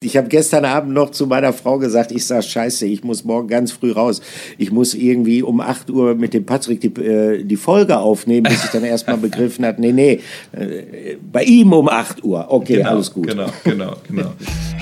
Ich habe gestern Abend noch zu meiner Frau gesagt, ich sage, scheiße, ich muss morgen ganz früh raus. Ich muss irgendwie um 8 Uhr mit dem Patrick die, äh, die Folge aufnehmen, bis ich dann erstmal begriffen habe, nee, nee, äh, bei ihm um 8 Uhr. Okay, genau, alles gut. Genau, genau, genau.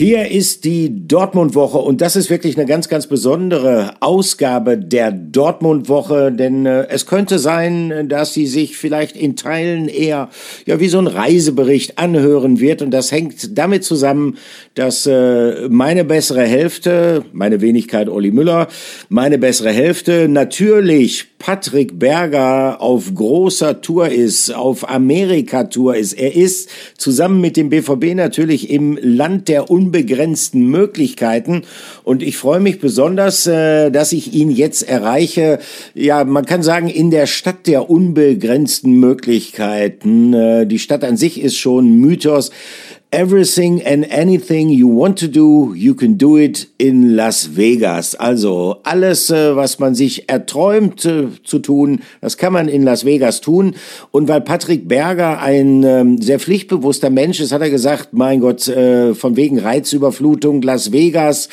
Hier ist die Dortmund-Woche und das ist wirklich eine ganz, ganz besondere Ausgabe der Dortmund-Woche, denn äh, es könnte sein, dass sie sich vielleicht in Teilen eher ja wie so ein Reisebericht anhören wird und das hängt damit zusammen, dass äh, meine bessere Hälfte, meine Wenigkeit Olli Müller, meine bessere Hälfte natürlich Patrick Berger auf großer Tour ist, auf Amerika-Tour ist. Er ist zusammen mit dem BVB natürlich im Land der Un unbegrenzten Möglichkeiten. Und ich freue mich besonders, äh, dass ich ihn jetzt erreiche. Ja, man kann sagen, in der Stadt der unbegrenzten Möglichkeiten. Äh, die Stadt an sich ist schon Mythos. Everything and anything you want to do, you can do it in Las Vegas. Also alles, äh, was man sich erträumt äh, zu tun, das kann man in Las Vegas tun. Und weil Patrick Berger ein ähm, sehr pflichtbewusster Mensch ist, hat er gesagt, mein Gott, äh, von wegen Reizüberflutung, Las Vegas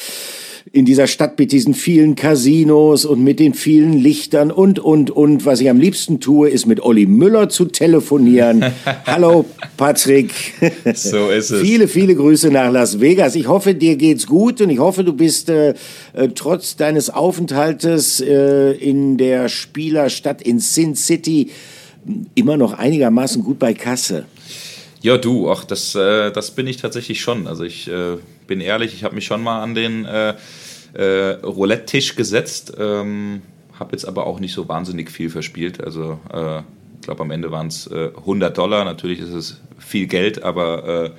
in dieser Stadt mit diesen vielen Casinos und mit den vielen Lichtern und, und, und. Was ich am liebsten tue, ist mit Olli Müller zu telefonieren. Hallo, Patrick. So ist es. viele, viele Grüße nach Las Vegas. Ich hoffe, dir geht's gut und ich hoffe, du bist äh, äh trotz deines Aufenthaltes äh, in der Spielerstadt in Sin City immer noch einigermaßen gut bei Kasse. Ja, du, ach, das, äh, das bin ich tatsächlich schon. Also ich äh, bin ehrlich, ich habe mich schon mal an den äh, äh, Roulette-Tisch gesetzt, ähm, habe jetzt aber auch nicht so wahnsinnig viel verspielt. Also äh, ich glaube, am Ende waren es 100 Dollar. Natürlich ist es viel Geld, aber äh,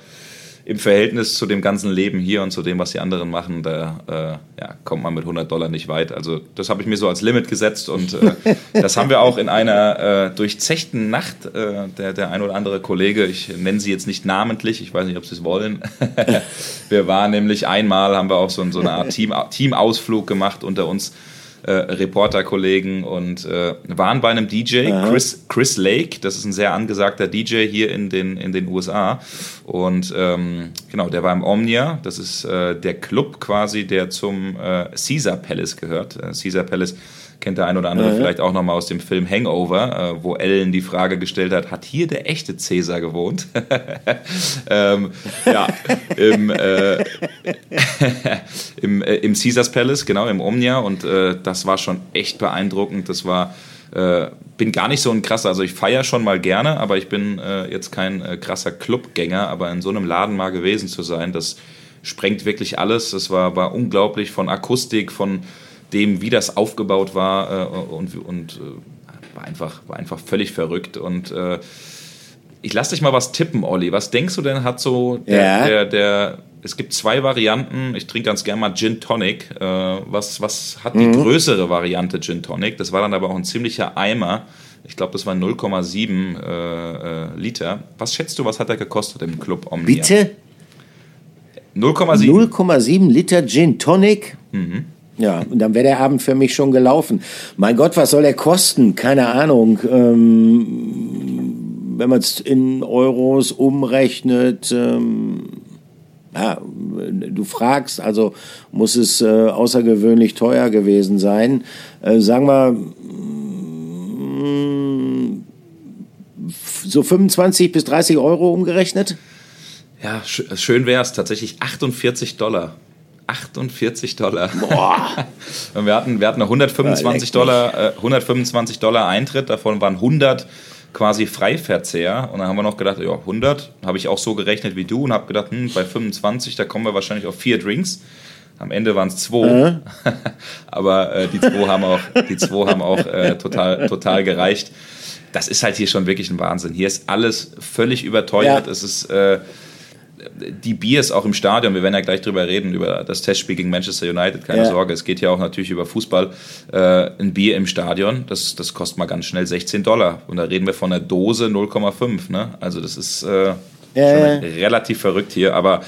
im Verhältnis zu dem ganzen Leben hier und zu dem, was die anderen machen, da äh, ja, kommt man mit 100 Dollar nicht weit. Also das habe ich mir so als Limit gesetzt und äh, das haben wir auch in einer äh, durchzechten Nacht, äh, der, der ein oder andere Kollege, ich nenne sie jetzt nicht namentlich, ich weiß nicht, ob sie es wollen, wir waren nämlich einmal, haben wir auch so, so eine Art Team, Teamausflug gemacht unter uns äh, Reporterkollegen und äh, waren bei einem DJ, Chris, Chris Lake, das ist ein sehr angesagter DJ hier in den, in den USA. Und ähm, genau, der war im Omnia, das ist äh, der Club quasi, der zum äh, Caesar Palace gehört. Äh, Caesar Palace kennt der ein oder andere ja. vielleicht auch nochmal aus dem Film Hangover, äh, wo Ellen die Frage gestellt hat, hat hier der echte Cäsar gewohnt? ähm, ja, im, äh, im, äh, im Caesars Palace, genau, im Omnia und äh, das war schon echt beeindruckend. Das war äh, bin gar nicht so ein krasser, also ich feiere schon mal gerne, aber ich bin äh, jetzt kein krasser Clubgänger, aber in so einem Laden mal gewesen zu sein, das sprengt wirklich alles. Das war, war unglaublich von Akustik, von dem, wie das aufgebaut war äh, und, und äh, war, einfach, war einfach völlig verrückt. Und äh, ich lass dich mal was tippen, Olli. Was denkst du denn, hat so der, ja. der, der, es gibt zwei Varianten. Ich trinke ganz gerne mal Gin Tonic. Äh, was, was hat die mhm. größere Variante Gin Tonic? Das war dann aber auch ein ziemlicher Eimer. Ich glaube, das war 0,7 äh, äh, Liter. Was schätzt du, was hat er gekostet im Club Omnia? Bitte? 0,7. 0,7 Liter Gin Tonic? Mhm. Ja, und dann wäre der Abend für mich schon gelaufen. Mein Gott, was soll er kosten? Keine Ahnung. Ähm, wenn man es in Euros umrechnet, ähm, ja, du fragst, also muss es äh, außergewöhnlich teuer gewesen sein. Äh, sagen wir mm, so 25 bis 30 Euro umgerechnet? Ja, schön wäre es tatsächlich 48 Dollar. 48 Dollar. Boah. Und wir hatten, wir hatten 125 Dollar, äh, 125 Dollar Eintritt, davon waren 100 quasi Freiverzehr. Und dann haben wir noch gedacht, ja, 100, habe ich auch so gerechnet wie du und habe gedacht, hm, bei 25, da kommen wir wahrscheinlich auf vier Drinks. Am Ende waren es zwei, äh. aber äh, die zwei haben auch, die zwei haben auch äh, total, total gereicht. Das ist halt hier schon wirklich ein Wahnsinn. Hier ist alles völlig überteuert. Ja. Es ist äh, die Biers auch im Stadion, wir werden ja gleich drüber reden, über das Testspiel gegen Manchester United, keine ja. Sorge, es geht ja auch natürlich über Fußball. Äh, ein Bier im Stadion, das, das kostet mal ganz schnell 16 Dollar. Und da reden wir von einer Dose 0,5. Ne? Also das ist äh, ja, relativ verrückt hier. Aber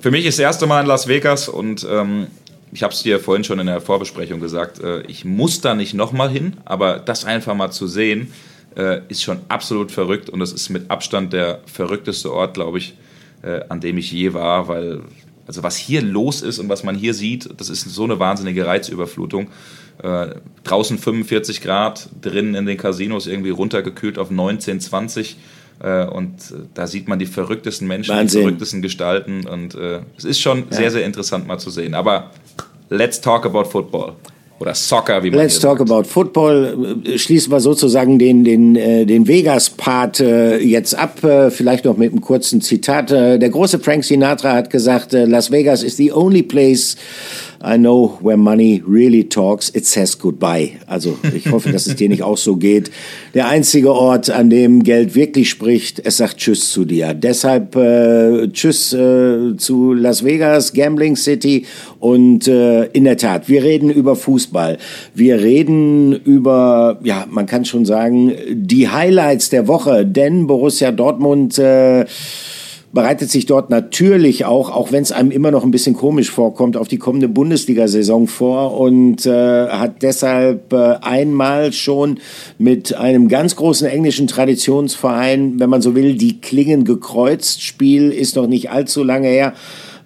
für mich ist das erste Mal in Las Vegas und ähm, ich habe es dir vorhin schon in der Vorbesprechung gesagt, äh, ich muss da nicht nochmal hin, aber das einfach mal zu sehen, äh, ist schon absolut verrückt und das ist mit Abstand der verrückteste Ort, glaube ich, äh, an dem ich je war, weil also was hier los ist und was man hier sieht, das ist so eine wahnsinnige Reizüberflutung. Äh, draußen 45 Grad, drinnen in den Casinos irgendwie runtergekühlt auf 19, 20. Äh, und äh, da sieht man die verrücktesten Menschen, Wahnsinn. die verrücktesten Gestalten. Und äh, es ist schon ja. sehr, sehr interessant mal zu sehen. Aber let's talk about football. Oder Soccer, wie man Let's talk sagt. about football. Schließen wir sozusagen den, den, äh, den Vegas-Part äh, jetzt ab. Äh, vielleicht noch mit einem kurzen Zitat. Der große Frank Sinatra hat gesagt, Las Vegas is the only place I know where money really talks, it says goodbye. Also ich hoffe, dass es dir nicht auch so geht. Der einzige Ort, an dem Geld wirklich spricht, es sagt Tschüss zu dir. Deshalb äh, Tschüss äh, zu Las Vegas, Gambling City und äh, in der Tat, wir reden über Fußball. Wir reden über, ja, man kann schon sagen, die Highlights der Woche, denn Borussia Dortmund äh, bereitet sich dort natürlich auch, auch wenn es einem immer noch ein bisschen komisch vorkommt, auf die kommende Bundesliga-Saison vor und äh, hat deshalb äh, einmal schon mit einem ganz großen englischen Traditionsverein, wenn man so will, die Klingen gekreuzt. Spiel ist noch nicht allzu lange her.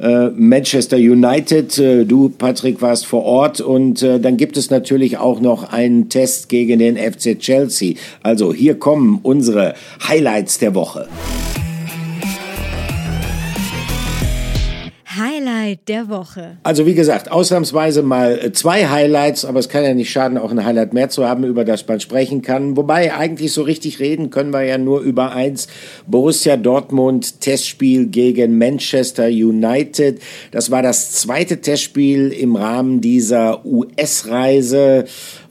Äh, Manchester United, äh, du Patrick warst vor Ort und äh, dann gibt es natürlich auch noch einen Test gegen den FC Chelsea. Also hier kommen unsere Highlights der Woche. Highlight der Woche. Also wie gesagt, ausnahmsweise mal äh, zwei Highlights, aber es kann ja nicht schaden, auch ein Highlight mehr zu haben, über das man sprechen kann. Wobei eigentlich so richtig reden können wir ja nur über eins. Borussia Dortmund Testspiel gegen Manchester United. Das war das zweite Testspiel im Rahmen dieser US-Reise.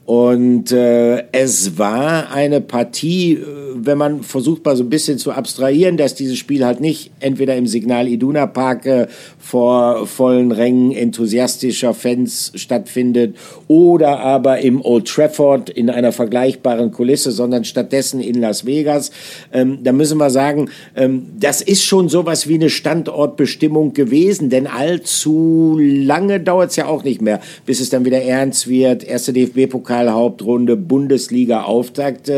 Und äh, es war eine Partie, äh, wenn man versucht mal so ein bisschen zu abstrahieren, dass dieses Spiel halt nicht entweder im Signal Iduna Park äh, vor vollen Rängen enthusiastischer Fans stattfindet oder aber im Old Trafford in einer vergleichbaren Kulisse, sondern stattdessen in Las Vegas. Ähm, da müssen wir sagen, ähm, das ist schon sowas wie eine Standortbestimmung gewesen, denn allzu lange dauert es ja auch nicht mehr, bis es dann wieder ernst wird. Erste DFB-Pokal Pokalhauptrunde, Bundesliga-Auftakt.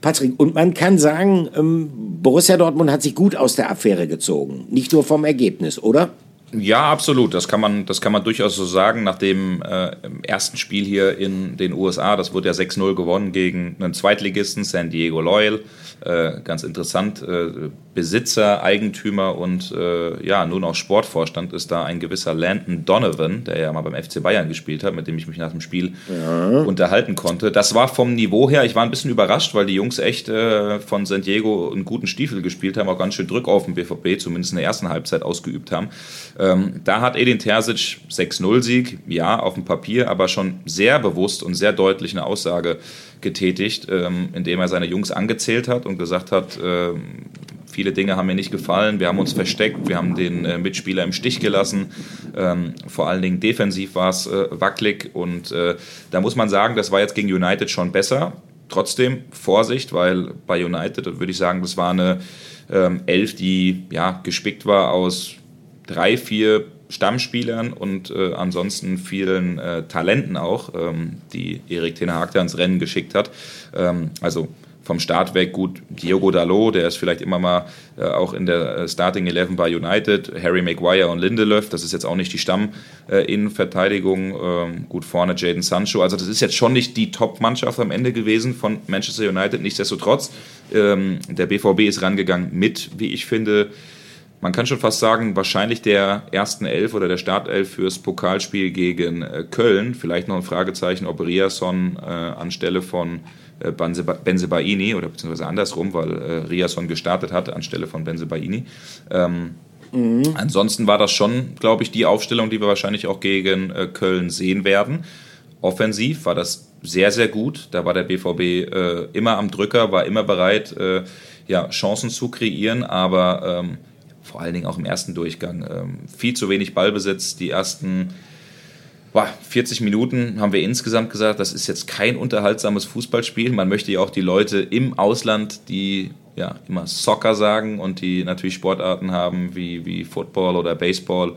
Patrick, und man kann sagen, ähm, Borussia Dortmund hat sich gut aus der Affäre gezogen. Nicht nur vom Ergebnis, oder? Ja, absolut. Das kann man, das kann man durchaus so sagen. Nach dem äh, ersten Spiel hier in den USA, das wurde ja 6-0 gewonnen gegen einen Zweitligisten, San Diego Loyal. Äh, ganz interessant. Äh, Besitzer, Eigentümer und äh, ja, nun auch Sportvorstand ist da ein gewisser Landon Donovan, der ja mal beim FC Bayern gespielt hat, mit dem ich mich nach dem Spiel ja. unterhalten konnte. Das war vom Niveau her, ich war ein bisschen überrascht, weil die Jungs echt äh, von San Diego einen guten Stiefel gespielt haben, auch ganz schön Druck auf den BVB, zumindest in der ersten Halbzeit ausgeübt haben. Ähm, da hat Edin Terzic 6-0-Sieg, ja, auf dem Papier, aber schon sehr bewusst und sehr deutlich eine Aussage getätigt, ähm, indem er seine Jungs angezählt hat und gesagt hat, äh, Viele Dinge haben mir nicht gefallen. Wir haben uns versteckt, wir haben den äh, Mitspieler im Stich gelassen. Ähm, vor allen Dingen defensiv war es äh, wackelig und äh, da muss man sagen, das war jetzt gegen United schon besser. Trotzdem Vorsicht, weil bei United würde ich sagen, das war eine ähm, Elf, die ja gespickt war aus drei, vier Stammspielern und äh, ansonsten vielen äh, Talenten auch, ähm, die Erik Ten Hag ins Rennen geschickt hat. Ähm, also vom Start weg gut Diogo Dalot, der ist vielleicht immer mal äh, auch in der äh, Starting Eleven bei United, Harry Maguire und Lindelöf, das ist jetzt auch nicht die Stamm-Innenverteidigung, äh, ähm, gut vorne Jaden Sancho, also das ist jetzt schon nicht die Top-Mannschaft am Ende gewesen von Manchester United, nichtsdestotrotz, ähm, der BVB ist rangegangen mit, wie ich finde, man kann schon fast sagen, wahrscheinlich der ersten Elf oder der Startelf fürs Pokalspiel gegen äh, Köln. Vielleicht noch ein Fragezeichen, ob Riasson äh, anstelle von äh, Benzebaini oder beziehungsweise andersrum, weil äh, Riasson gestartet hat anstelle von Benzebaini. Ähm, mhm. Ansonsten war das schon, glaube ich, die Aufstellung, die wir wahrscheinlich auch gegen äh, Köln sehen werden. Offensiv war das sehr, sehr gut. Da war der BVB äh, immer am Drücker, war immer bereit, äh, ja, Chancen zu kreieren, aber ähm, vor allen Dingen auch im ersten Durchgang. Ähm, viel zu wenig Ballbesitz, die ersten boah, 40 Minuten haben wir insgesamt gesagt, das ist jetzt kein unterhaltsames Fußballspiel. Man möchte ja auch die Leute im Ausland, die ja immer Soccer sagen und die natürlich Sportarten haben wie, wie Football oder Baseball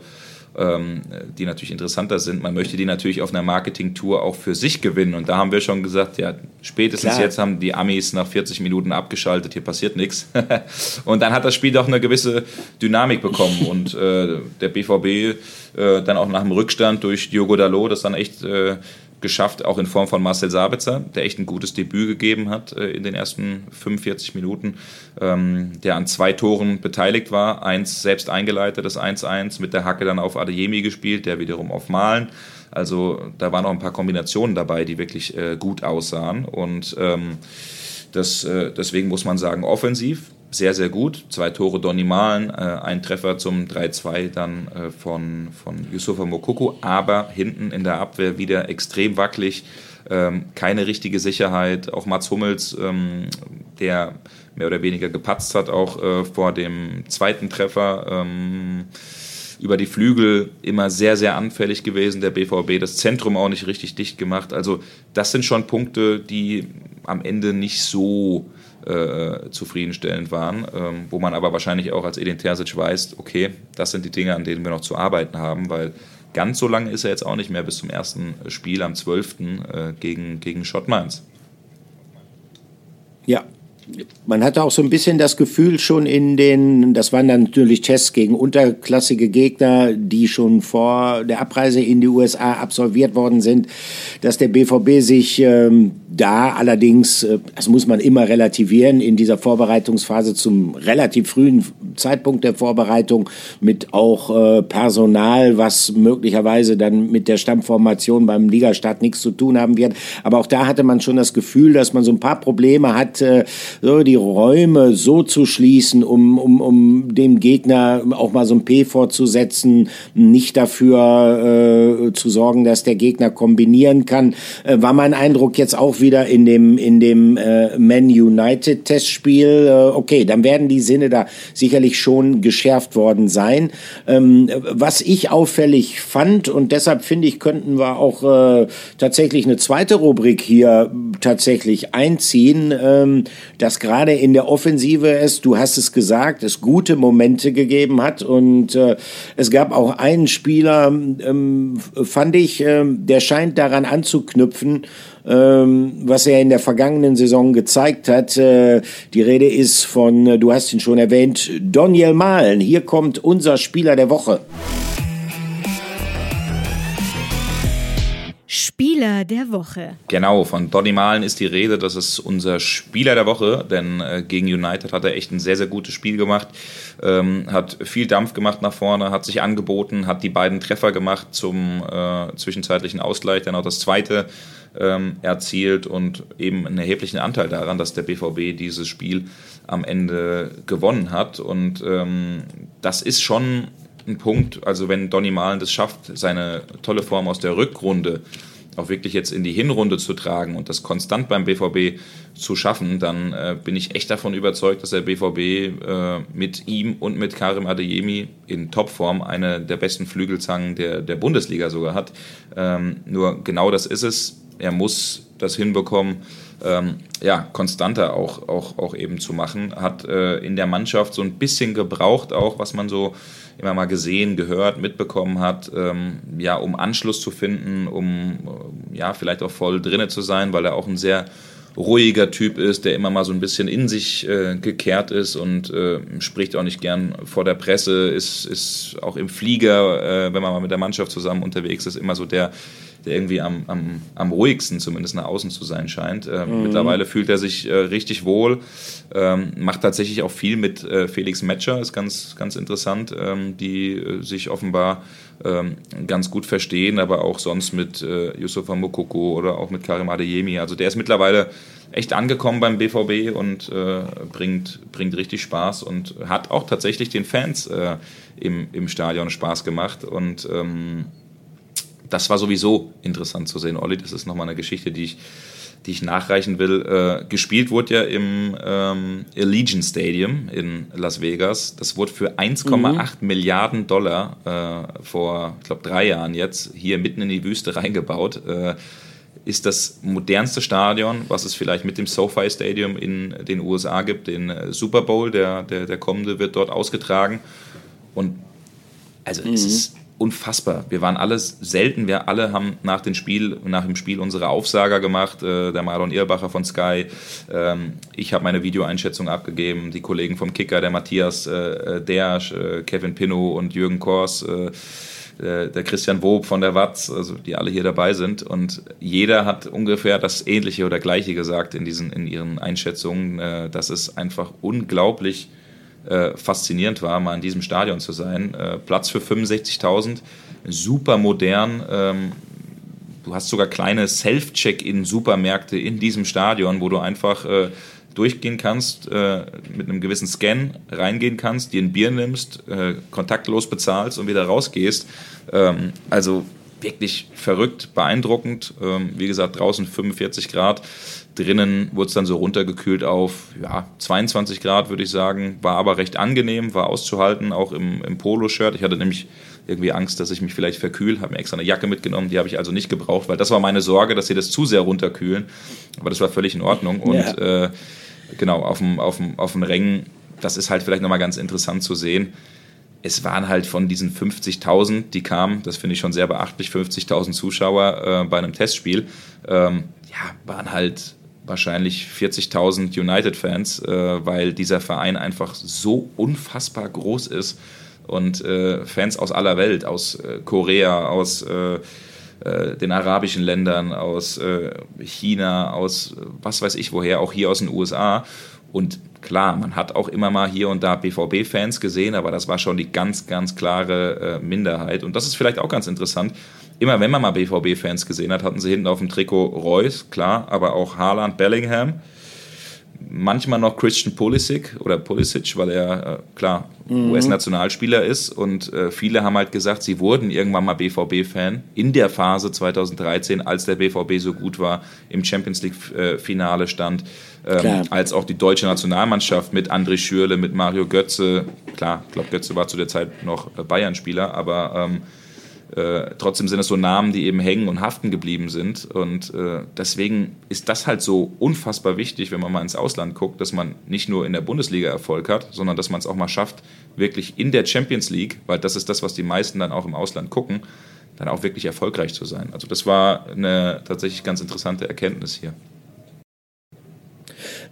die natürlich interessanter sind. Man möchte die natürlich auf einer Marketing-Tour auch für sich gewinnen. Und da haben wir schon gesagt, ja, spätestens Klar. jetzt haben die Amis nach 40 Minuten abgeschaltet, hier passiert nichts. und dann hat das Spiel doch eine gewisse Dynamik bekommen. Und äh, der BVB äh, dann auch nach dem Rückstand durch Diogo Dalot, das dann echt äh, geschafft, auch in Form von Marcel Sabitzer, der echt ein gutes Debüt gegeben hat äh, in den ersten 45 Minuten, ähm, der an zwei Toren beteiligt war. Eins selbst eingeleitet, das 1-1, mit der Hacke dann auf Adeyemi gespielt, der wiederum auf Malen. Also da waren noch ein paar Kombinationen dabei, die wirklich äh, gut aussahen. Und ähm, das, äh, deswegen muss man sagen, offensiv sehr, sehr gut. Zwei Tore Donny Malen, äh, ein Treffer zum 3-2 dann äh, von, von Yusufa Mokoko, aber hinten in der Abwehr wieder extrem wackelig, ähm, keine richtige Sicherheit. Auch Mats Hummels, ähm, der mehr oder weniger gepatzt hat, auch äh, vor dem zweiten Treffer. Ähm, über die Flügel immer sehr, sehr anfällig gewesen, der BVB, das Zentrum auch nicht richtig dicht gemacht. Also das sind schon Punkte, die am Ende nicht so äh, zufriedenstellend waren, ähm, wo man aber wahrscheinlich auch als Edin Terzic weiß, okay, das sind die Dinge, an denen wir noch zu arbeiten haben, weil ganz so lange ist er jetzt auch nicht mehr bis zum ersten Spiel am 12. Äh, gegen, gegen Schott Mainz. Ja, man hatte auch so ein bisschen das Gefühl schon in den, das waren dann natürlich Tests gegen unterklassige Gegner, die schon vor der Abreise in die USA absolviert worden sind, dass der BVB sich ähm, da allerdings, äh, das muss man immer relativieren, in dieser Vorbereitungsphase zum relativ frühen Zeitpunkt der Vorbereitung mit auch äh, Personal, was möglicherweise dann mit der Stammformation beim Ligastart nichts zu tun haben wird. Aber auch da hatte man schon das Gefühl, dass man so ein paar Probleme hat, äh, die Räume so zu schließen, um, um, um dem Gegner auch mal so ein P vorzusetzen, nicht dafür äh, zu sorgen, dass der Gegner kombinieren kann. Äh, war mein Eindruck jetzt auch wieder in dem, in dem äh, Man United Testspiel. Äh, okay, dann werden die Sinne da sicherlich schon geschärft worden sein. Ähm, was ich auffällig fand und deshalb finde ich, könnten wir auch äh, tatsächlich eine zweite Rubrik hier tatsächlich einziehen, ähm, dass gerade in der Offensive es, du hast es gesagt, es gute Momente gegeben hat und äh, es gab auch einen Spieler, ähm, fand ich, äh, der scheint daran anzuknüpfen, ähm, was er in der vergangenen Saison gezeigt hat. Äh, die Rede ist von, äh, du hast ihn schon erwähnt, Daniel Mahlen. Hier kommt unser Spieler der Woche. Spieler der Woche. Genau, von Donny Malen ist die Rede. Das ist unser Spieler der Woche, denn äh, gegen United hat er echt ein sehr, sehr gutes Spiel gemacht. Ähm, hat viel Dampf gemacht nach vorne, hat sich angeboten, hat die beiden Treffer gemacht zum äh, zwischenzeitlichen Ausgleich, dann auch das zweite ähm, erzielt und eben einen erheblichen Anteil daran, dass der BVB dieses Spiel am Ende gewonnen hat. Und ähm, das ist schon ein Punkt, also wenn Donny Malen das schafft, seine tolle Form aus der Rückrunde auch wirklich jetzt in die Hinrunde zu tragen und das konstant beim BVB zu schaffen, dann äh, bin ich echt davon überzeugt, dass der BVB äh, mit ihm und mit Karim Adeyemi in Topform eine der besten Flügelzangen der, der Bundesliga sogar hat. Ähm, nur genau das ist es. Er muss das hinbekommen, ähm, ja, konstanter auch, auch, auch eben zu machen. Hat äh, in der Mannschaft so ein bisschen gebraucht, auch was man so immer mal gesehen, gehört, mitbekommen hat, ähm, ja, um Anschluss zu finden, um äh, ja, vielleicht auch voll drinne zu sein, weil er auch ein sehr ruhiger Typ ist, der immer mal so ein bisschen in sich äh, gekehrt ist und äh, spricht auch nicht gern vor der Presse, ist, ist auch im Flieger, äh, wenn man mal mit der Mannschaft zusammen unterwegs ist, immer so der, der irgendwie am, am, am ruhigsten zumindest nach außen zu sein scheint. Äh, mhm. Mittlerweile fühlt er sich äh, richtig wohl, ähm, macht tatsächlich auch viel mit äh, Felix Metscher, ist ganz, ganz interessant, ähm, die äh, sich offenbar ähm, ganz gut verstehen, aber auch sonst mit äh, Yusufa Mokoko oder auch mit Karim Adeyemi. Also der ist mittlerweile echt angekommen beim BVB und äh, bringt, bringt richtig Spaß und hat auch tatsächlich den Fans äh, im, im Stadion Spaß gemacht und ähm, das war sowieso interessant zu sehen. Olli, das ist nochmal eine Geschichte, die ich, die ich nachreichen will. Äh, gespielt wurde ja im ähm, Allegiant Stadium in Las Vegas. Das wurde für 1,8 mhm. Milliarden Dollar äh, vor, ich glaube, drei Jahren jetzt hier mitten in die Wüste reingebaut. Äh, ist das modernste Stadion, was es vielleicht mit dem SoFi Stadium in den USA gibt. Den äh, Super Bowl, der, der, der kommende, wird dort ausgetragen. Und also mhm. es ist unfassbar. Wir waren alles selten, wir alle haben nach dem Spiel, nach dem Spiel unsere Aufsager gemacht, äh, der Marlon Irbacher von Sky, ähm, ich habe meine Videoeinschätzung abgegeben, die Kollegen vom Kicker, der Matthias äh, Dersch, äh, Kevin Pinnow und Jürgen Kors, äh, der Christian Wob von der Watz, also die alle hier dabei sind. Und jeder hat ungefähr das Ähnliche oder Gleiche gesagt in, diesen, in ihren Einschätzungen, äh, dass es einfach unglaublich äh, faszinierend war, mal in diesem Stadion zu sein. Äh, Platz für 65.000, super modern. Ähm, du hast sogar kleine Self-Check-In-Supermärkte in diesem Stadion, wo du einfach äh, durchgehen kannst, äh, mit einem gewissen Scan reingehen kannst, dir ein Bier nimmst, äh, kontaktlos bezahlst und wieder rausgehst. Ähm, also wirklich verrückt, beeindruckend. Ähm, wie gesagt, draußen 45 Grad. Drinnen wurde es dann so runtergekühlt auf ja, 22 Grad, würde ich sagen. War aber recht angenehm, war auszuhalten, auch im, im Polo-Shirt. Ich hatte nämlich irgendwie Angst, dass ich mich vielleicht verkühle. Habe mir extra eine Jacke mitgenommen, die habe ich also nicht gebraucht, weil das war meine Sorge, dass sie das zu sehr runterkühlen. Aber das war völlig in Ordnung. Und ja. äh, genau, auf dem, auf, dem, auf dem Rängen, das ist halt vielleicht nochmal ganz interessant zu sehen. Es waren halt von diesen 50.000, die kamen, das finde ich schon sehr beachtlich, 50.000 Zuschauer äh, bei einem Testspiel, ähm, ja, waren halt wahrscheinlich 40.000 United-Fans, äh, weil dieser Verein einfach so unfassbar groß ist und äh, Fans aus aller Welt, aus äh, Korea, aus äh, äh, den arabischen Ländern, aus China, aus was weiß ich woher, auch hier aus den USA. Und klar, man hat auch immer mal hier und da BVB-Fans gesehen, aber das war schon die ganz, ganz klare Minderheit. Und das ist vielleicht auch ganz interessant immer wenn man mal BVB-Fans gesehen hat, hatten sie hinten auf dem Trikot Reus, klar, aber auch Haaland, Bellingham. Manchmal noch Christian Pulisic oder Pulisic, weil er äh, klar mhm. US-Nationalspieler ist. Und äh, viele haben halt gesagt, sie wurden irgendwann mal BVB-Fan in der Phase 2013, als der BVB so gut war, im Champions League-Finale stand, ähm, als auch die deutsche Nationalmannschaft mit André Schürle, mit Mario Götze, klar, ich glaube Götze war zu der Zeit noch Bayern-Spieler, aber ähm, äh, trotzdem sind es so Namen, die eben hängen und haften geblieben sind. Und äh, deswegen ist das halt so unfassbar wichtig, wenn man mal ins Ausland guckt, dass man nicht nur in der Bundesliga Erfolg hat, sondern dass man es auch mal schafft, wirklich in der Champions League, weil das ist das, was die meisten dann auch im Ausland gucken, dann auch wirklich erfolgreich zu sein. Also das war eine tatsächlich ganz interessante Erkenntnis hier.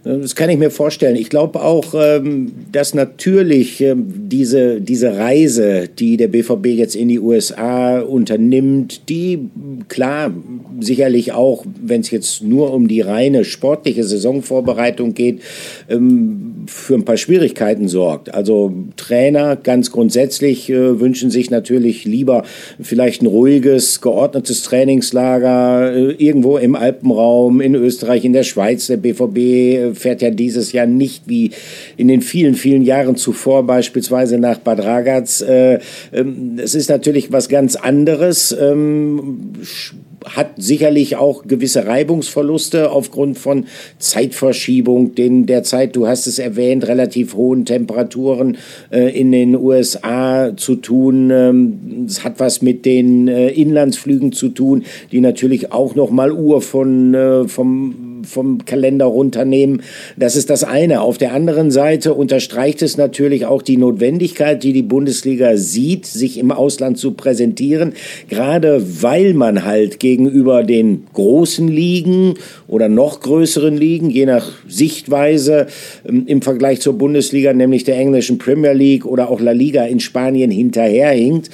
Das kann ich mir vorstellen. Ich glaube auch, ähm, dass natürlich ähm, diese, diese Reise, die der BVB jetzt in die USA unternimmt, die klar sicherlich auch, wenn es jetzt nur um die reine sportliche Saisonvorbereitung geht, ähm, für ein paar Schwierigkeiten sorgt. Also Trainer ganz grundsätzlich äh, wünschen sich natürlich lieber vielleicht ein ruhiges, geordnetes Trainingslager äh, irgendwo im Alpenraum, in Österreich, in der Schweiz. Der BVB fährt ja dieses Jahr nicht wie in den vielen, vielen Jahren zuvor beispielsweise nach Bad Ragaz. Äh, ähm, es ist natürlich was ganz anderes ähm, hat sicherlich auch gewisse Reibungsverluste aufgrund von Zeitverschiebung, den derzeit, du hast es erwähnt, relativ hohen Temperaturen äh, in den USA zu tun. Ähm, es hat was mit den äh, Inlandsflügen zu tun, die natürlich auch noch mal Uhr von, äh, vom vom Kalender runternehmen. Das ist das eine. Auf der anderen Seite unterstreicht es natürlich auch die Notwendigkeit, die die Bundesliga sieht, sich im Ausland zu präsentieren, gerade weil man halt gegenüber den großen Ligen oder noch größeren Ligen, je nach Sichtweise ähm, im Vergleich zur Bundesliga, nämlich der englischen Premier League oder auch La Liga in Spanien hinterherhinkt.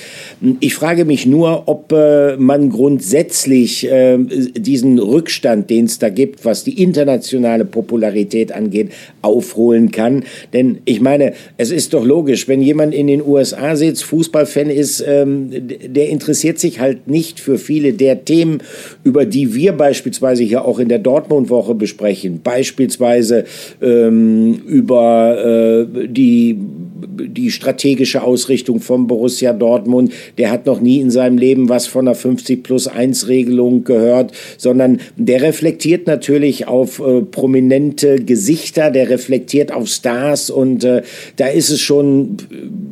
Ich frage mich nur, ob äh, man grundsätzlich äh, diesen Rückstand, den es da gibt, was was die internationale Popularität angeht, aufholen kann. Denn ich meine, es ist doch logisch, wenn jemand in den USA sitzt, Fußballfan ist, ähm, der interessiert sich halt nicht für viele der Themen, über die wir beispielsweise hier auch in der Dortmund-Woche besprechen. Beispielsweise ähm, über äh, die die strategische Ausrichtung von Borussia Dortmund. Der hat noch nie in seinem Leben was von einer 50 plus 1 Regelung gehört, sondern der reflektiert natürlich auf äh, prominente Gesichter, der reflektiert auf Stars und äh, da ist es schon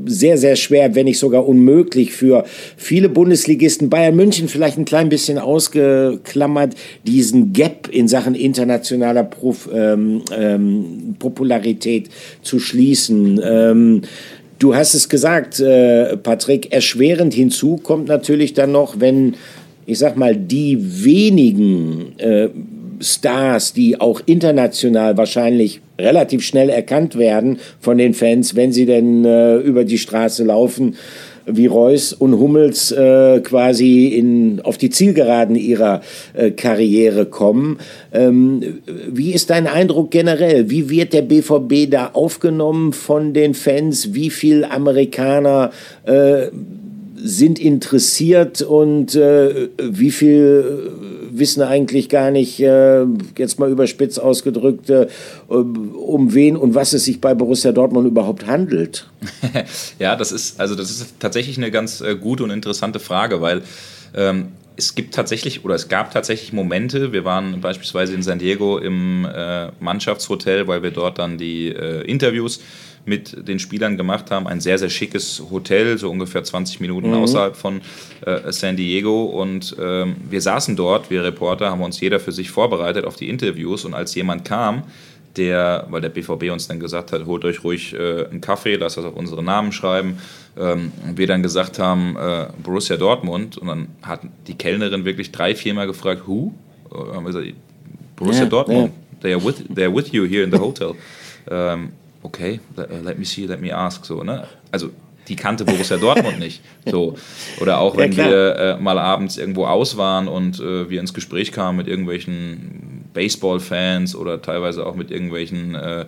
sehr, sehr schwer, wenn nicht sogar unmöglich für viele Bundesligisten, Bayern München vielleicht ein klein bisschen ausgeklammert, diesen Gap in Sachen internationaler Prof, ähm, ähm, Popularität zu schließen. Ähm, Du hast es gesagt, äh, Patrick, erschwerend hinzu kommt natürlich dann noch, wenn, ich sag mal, die wenigen äh, Stars, die auch international wahrscheinlich relativ schnell erkannt werden von den Fans, wenn sie denn äh, über die Straße laufen, wie Reus und Hummels äh, quasi in, auf die Zielgeraden ihrer äh, Karriere kommen. Ähm, wie ist dein Eindruck generell? Wie wird der BVB da aufgenommen von den Fans? Wie viele Amerikaner äh, sind interessiert und äh, wie viel wissen eigentlich gar nicht, äh, jetzt mal überspitzt ausgedrückt, äh, um wen und was es sich bei Borussia Dortmund überhaupt handelt. ja, das ist, also das ist tatsächlich eine ganz äh, gute und interessante Frage, weil ähm, es gibt tatsächlich oder es gab tatsächlich Momente, wir waren beispielsweise in San Diego im äh, Mannschaftshotel, weil wir dort dann die äh, Interviews mit den Spielern gemacht haben. Ein sehr, sehr schickes Hotel, so ungefähr 20 Minuten mhm. außerhalb von äh, San Diego. Und ähm, wir saßen dort, wir Reporter, haben uns jeder für sich vorbereitet auf die Interviews. Und als jemand kam, der, weil der BVB uns dann gesagt hat, holt euch ruhig äh, einen Kaffee, lasst das auf unsere Namen schreiben. Ähm, und wir dann gesagt haben, äh, Borussia Dortmund. Und dann hat die Kellnerin wirklich drei, viermal gefragt, who? Und haben wir gesagt, Borussia ja, Dortmund. Ja. They, are with, they are with you here in the hotel. ähm, okay, let, uh, let me see, let me ask, so, ne? Also die kannte Borussia Dortmund nicht. So. Oder auch wenn ja, wir äh, mal abends irgendwo aus waren und äh, wir ins Gespräch kamen mit irgendwelchen Baseball-Fans oder teilweise auch mit irgendwelchen, äh,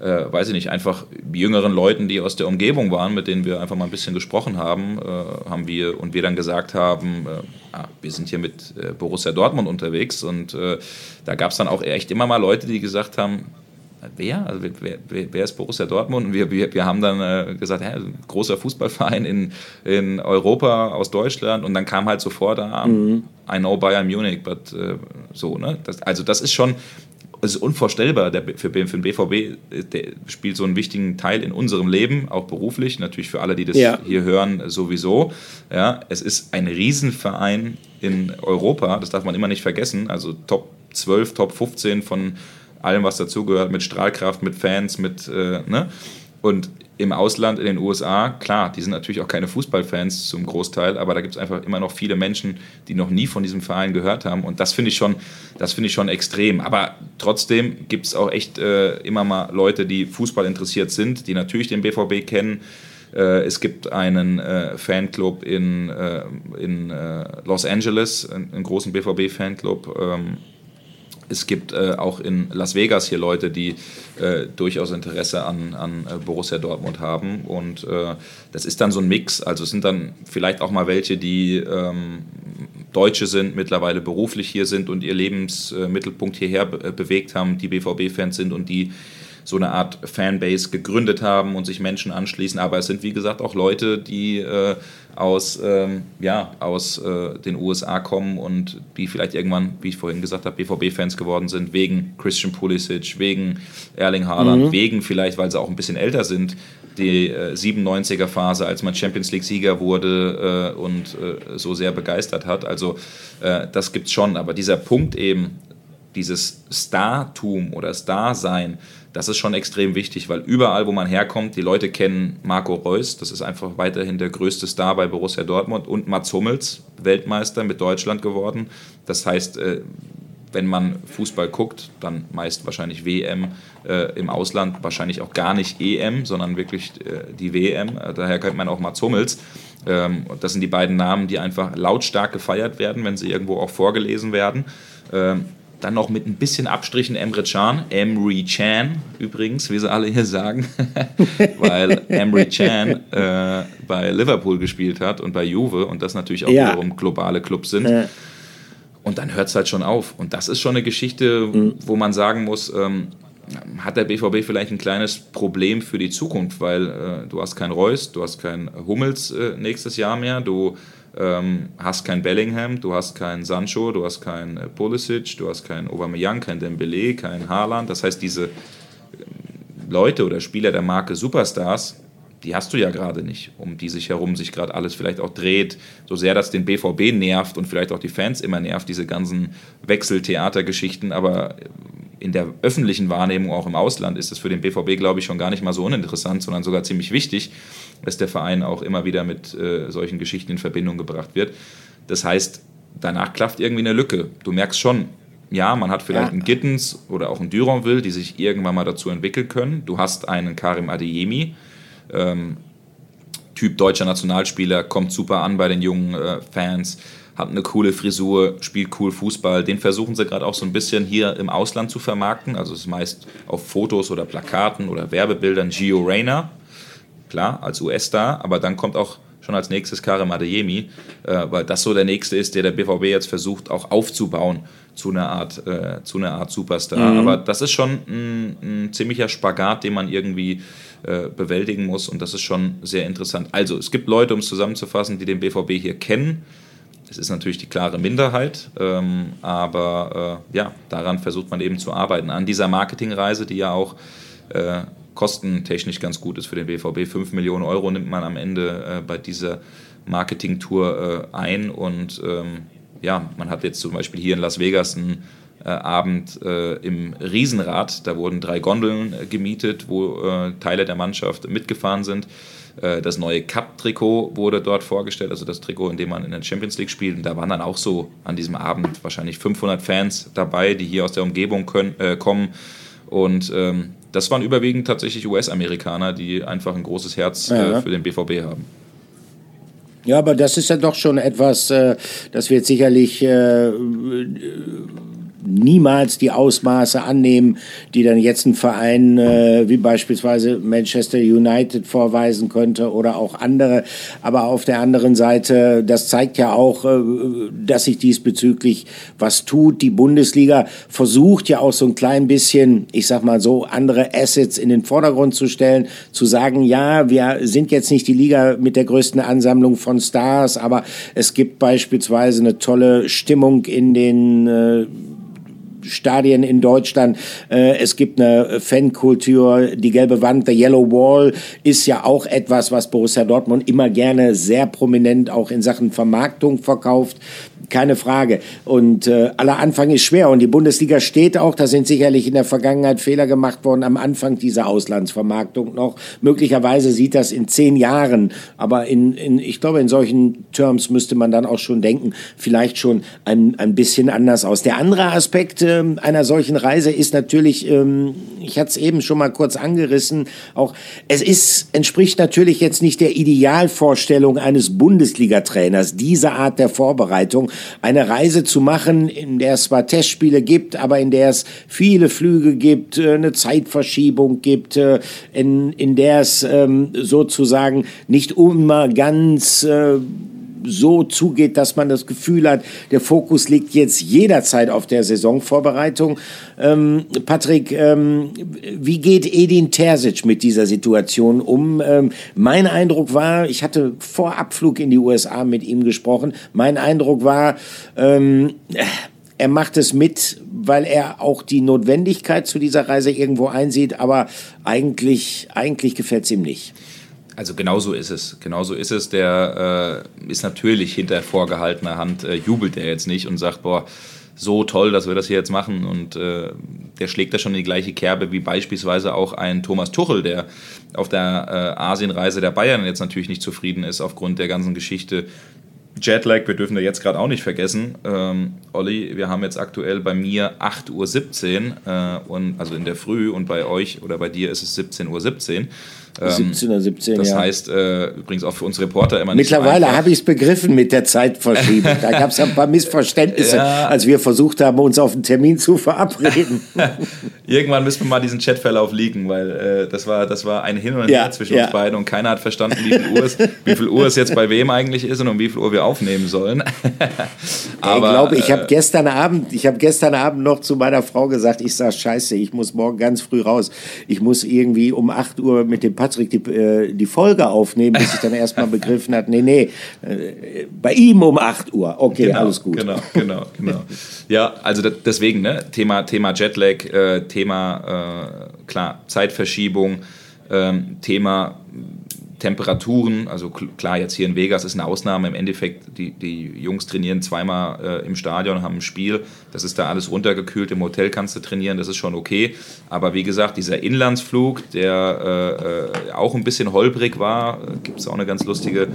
äh, weiß ich nicht, einfach jüngeren Leuten, die aus der Umgebung waren, mit denen wir einfach mal ein bisschen gesprochen haben, äh, haben wir und wir dann gesagt haben, äh, ah, wir sind hier mit Borussia Dortmund unterwegs und da gab es dann auch echt immer mal Leute, die gesagt haben, wer? Also wer, wer, wer, ist Borussia Dortmund? Und wir, wir, wir haben dann äh, gesagt, ja, großer Fußballverein in, in Europa, aus Deutschland. Und dann kam halt sofort, ah, mhm. I know Bayern Munich, but äh, so, ne? Das, also das ist schon, es ist unvorstellbar der, für, für den BVB, der spielt so einen wichtigen Teil in unserem Leben, auch beruflich, natürlich für alle, die das ja. hier hören, sowieso. Ja, es ist ein Riesenverein in Europa, das darf man immer nicht vergessen, also Top 12, Top 15 von allem, was dazugehört, mit Strahlkraft, mit Fans, mit, äh, ne? Und im Ausland, in den USA, klar, die sind natürlich auch keine Fußballfans zum Großteil, aber da gibt es einfach immer noch viele Menschen, die noch nie von diesem Verein gehört haben. Und das finde ich schon, ich schon extrem. Aber trotzdem gibt es auch echt äh, immer mal Leute, die Fußball interessiert sind, die natürlich den BVB kennen. Äh, es gibt einen äh, Fanclub in, äh, in äh, Los Angeles, einen, einen großen BVB-Fanclub. Ähm, es gibt äh, auch in Las Vegas hier Leute, die äh, durchaus Interesse an, an äh, Borussia Dortmund haben. Und äh, das ist dann so ein Mix. Also es sind dann vielleicht auch mal welche, die ähm, Deutsche sind, mittlerweile beruflich hier sind und ihr Lebensmittelpunkt hierher be bewegt haben, die BVB-Fans sind und die so eine Art Fanbase gegründet haben und sich Menschen anschließen. Aber es sind, wie gesagt, auch Leute, die äh, aus, ähm, ja, aus äh, den USA kommen und die vielleicht irgendwann, wie ich vorhin gesagt habe, BVB-Fans geworden sind, wegen Christian Pulisic, wegen Erling Haaland, mhm. wegen vielleicht, weil sie auch ein bisschen älter sind, die äh, 97er-Phase, als man Champions League-Sieger wurde äh, und äh, so sehr begeistert hat. Also äh, das gibt es schon. Aber dieser Punkt eben, dieses Startum oder Star-Sein, das ist schon extrem wichtig, weil überall, wo man herkommt, die Leute kennen Marco Reus, das ist einfach weiterhin der größte Star bei Borussia Dortmund und Mats Hummels, Weltmeister mit Deutschland geworden. Das heißt, äh, wenn man Fußball guckt, dann meist wahrscheinlich WM äh, im Ausland, wahrscheinlich auch gar nicht EM, sondern wirklich äh, die WM. Daher kennt man auch Mats Hummels. Ähm, das sind die beiden Namen, die einfach lautstark gefeiert werden, wenn sie irgendwo auch vorgelesen werden. Ähm, dann noch mit ein bisschen Abstrichen Emre Can, Emre Chan übrigens, wie sie alle hier sagen, weil Emre Chan äh, bei Liverpool gespielt hat und bei Juve und das natürlich auch ja. wiederum globale Clubs sind. Ja. Und dann hört es halt schon auf. Und das ist schon eine Geschichte, mhm. wo man sagen muss, ähm, hat der BVB vielleicht ein kleines Problem für die Zukunft, weil äh, du hast keinen Reus, du hast keinen Hummels äh, nächstes Jahr mehr, du ähm, hast kein Bellingham, du hast keinen Sancho, du hast keinen äh, Pulisic, du hast keinen Aubameyang, kein Dembele, keinen Haaland. Das heißt, diese ähm, Leute oder Spieler der Marke Superstars, die hast du ja gerade nicht, um die sich herum sich gerade alles vielleicht auch dreht. So sehr das den BVB nervt und vielleicht auch die Fans immer nervt, diese ganzen Wechseltheatergeschichten, aber in der öffentlichen Wahrnehmung, auch im Ausland, ist das für den BVB, glaube ich, schon gar nicht mal so uninteressant, sondern sogar ziemlich wichtig, dass der Verein auch immer wieder mit äh, solchen Geschichten in Verbindung gebracht wird. Das heißt, danach klafft irgendwie eine Lücke. Du merkst schon, ja, man hat vielleicht ja. einen Gittens oder auch einen Duranville, die sich irgendwann mal dazu entwickeln können. Du hast einen Karim Adeyemi, ähm, Typ deutscher Nationalspieler, kommt super an bei den jungen äh, Fans, hat eine coole Frisur, spielt cool Fußball. Den versuchen sie gerade auch so ein bisschen hier im Ausland zu vermarkten. Also es ist meist auf Fotos oder Plakaten oder Werbebildern Gio Reyna, klar, als US-Star, aber dann kommt auch schon als nächstes Karim Adeyemi, äh, weil das so der nächste ist, der der BVB jetzt versucht auch aufzubauen zu einer Art, äh, zu einer Art Superstar. Mhm. Aber das ist schon ein, ein, ziemlicher Spagat, den man irgendwie äh, bewältigen muss und das ist schon sehr interessant. Also es gibt Leute, um es zusammenzufassen, die den BVB hier kennen. Es ist natürlich die klare Minderheit, ähm, aber äh, ja, daran versucht man eben zu arbeiten. An dieser Marketingreise, die ja auch äh, kostentechnisch ganz gut ist für den BVB. 5 Millionen Euro nimmt man am Ende äh, bei dieser Marketingtour äh, ein und ähm, ja, man hat jetzt zum Beispiel hier in Las Vegas einen äh, Abend äh, im Riesenrad, da wurden drei Gondeln gemietet, wo Teile der Mannschaft mitgefahren sind. Das neue Cup-Trikot wurde dort vorgestellt, also das Trikot, in dem man in der Champions League spielt. Und da waren dann auch so an diesem Abend wahrscheinlich 500 Fans dabei, die hier aus der Umgebung können, kommen. Und ähm, das waren überwiegend tatsächlich US-Amerikaner, die einfach ein großes Herz ja. äh, für den BVB haben. Ja, aber das ist ja doch schon etwas, äh, das wird sicherlich äh, niemals die Ausmaße annehmen, die dann jetzt ein Verein äh, wie beispielsweise Manchester United vorweisen könnte oder auch andere. Aber auf der anderen Seite, das zeigt ja auch, äh, dass sich diesbezüglich was tut. Die Bundesliga versucht ja auch so ein klein bisschen, ich sag mal so, andere Assets in den Vordergrund zu stellen, zu sagen, ja, wir sind jetzt nicht die Liga mit der größten Ansammlung von Stars, aber es gibt beispielsweise eine tolle Stimmung in den äh, Stadien in Deutschland. Äh, es gibt eine Fankultur, die gelbe Wand, the Yellow Wall ist ja auch etwas, was Borussia Dortmund immer gerne sehr prominent auch in Sachen Vermarktung verkauft keine Frage. Und äh, aller Anfang ist schwer. Und die Bundesliga steht auch, da sind sicherlich in der Vergangenheit Fehler gemacht worden am Anfang dieser Auslandsvermarktung noch. Möglicherweise sieht das in zehn Jahren, aber in, in ich glaube, in solchen Terms müsste man dann auch schon denken, vielleicht schon ein, ein bisschen anders aus. Der andere Aspekt äh, einer solchen Reise ist natürlich, ähm, ich hatte es eben schon mal kurz angerissen, auch es ist, entspricht natürlich jetzt nicht der Idealvorstellung eines Bundesliga-Trainers, diese Art der Vorbereitung eine Reise zu machen, in der es zwar Testspiele gibt, aber in der es viele Flüge gibt, äh, eine Zeitverschiebung gibt, äh, in, in der es ähm, sozusagen nicht immer ganz äh, so zugeht, dass man das Gefühl hat, der Fokus liegt jetzt jederzeit auf der Saisonvorbereitung. Ähm, Patrick, ähm, wie geht Edin Terzic mit dieser Situation um? Ähm, mein Eindruck war, ich hatte vor Abflug in die USA mit ihm gesprochen, mein Eindruck war, ähm, er macht es mit, weil er auch die Notwendigkeit zu dieser Reise irgendwo einsieht, aber eigentlich, eigentlich gefällt es ihm nicht. Also genauso ist es. Genauso ist es. Der äh, ist natürlich hinter vorgehaltener Hand, äh, jubelt er jetzt nicht und sagt, boah, so toll, dass wir das hier jetzt machen. Und äh, der schlägt da schon in die gleiche Kerbe wie beispielsweise auch ein Thomas Tuchel, der auf der äh, Asienreise der Bayern jetzt natürlich nicht zufrieden ist aufgrund der ganzen Geschichte. Jetlag, wir dürfen da jetzt gerade auch nicht vergessen. Ähm, Olli, wir haben jetzt aktuell bei mir 8.17 Uhr, äh, und, also in der Früh, und bei euch oder bei dir ist es 17.17 .17 Uhr. Ähm, 17er, 17, Das ja. heißt äh, übrigens auch für uns Reporter immer nicht Mittlerweile habe ich es begriffen mit der Zeitverschiebung. da gab es ein paar Missverständnisse, ja. als wir versucht haben, uns auf einen Termin zu verabreden. Irgendwann müssen wir mal diesen Chatverlauf liegen, weil äh, das, war, das war ein Hin und Her ja, zwischen uns beiden und keiner hat verstanden, wie viel, Uhr es, wie viel Uhr es jetzt bei wem eigentlich ist und um wie viel Uhr wir aufnehmen sollen. Aber, ich äh, glaube, ich habe gestern Abend, ich habe gestern Abend noch zu meiner Frau gesagt, ich sage Scheiße, ich muss morgen ganz früh raus. Ich muss irgendwie um 8 Uhr mit dem Patrick die, äh, die Folge aufnehmen, bis ich dann erstmal begriffen habe, nee, nee, äh, bei ihm um 8 Uhr. Okay, genau, alles gut. Genau, genau, genau. ja, also deswegen, ne, Thema, Thema Jetlag, äh, Thema, äh, klar, Zeitverschiebung, ähm, Thema Temperaturen, also klar, jetzt hier in Vegas ist eine Ausnahme. Im Endeffekt, die, die Jungs trainieren zweimal äh, im Stadion, haben ein Spiel. Das ist da alles runtergekühlt. Im Hotel kannst du trainieren, das ist schon okay. Aber wie gesagt, dieser Inlandsflug, der äh, äh auch ein bisschen holprig war, äh, gibt es auch eine ganz lustige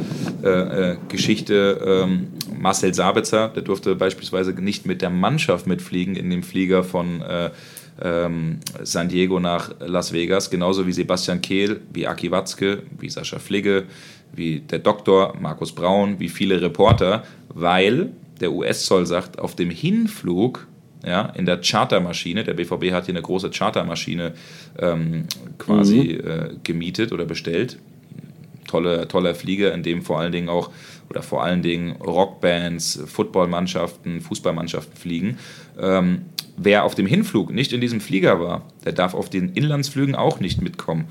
äh, äh, Geschichte. Ähm, Marcel Sabitzer, der durfte beispielsweise nicht mit der Mannschaft mitfliegen in dem Flieger von ähm, San Diego nach Las Vegas, genauso wie Sebastian Kehl, wie Aki Watzke, wie Sascha Fligge, wie der Doktor Markus Braun, wie viele Reporter, weil der US-Zoll sagt, auf dem Hinflug ja, in der Chartermaschine, der BVB hat hier eine große Chartermaschine ähm, quasi mhm. äh, gemietet oder bestellt. Tolle, toller Flieger, in dem vor allen Dingen auch oder vor allen Dingen Rockbands, Footballmannschaften, Fußballmannschaften fliegen. Ähm, wer auf dem Hinflug nicht in diesem Flieger war, der darf auf den Inlandsflügen auch nicht mitkommen.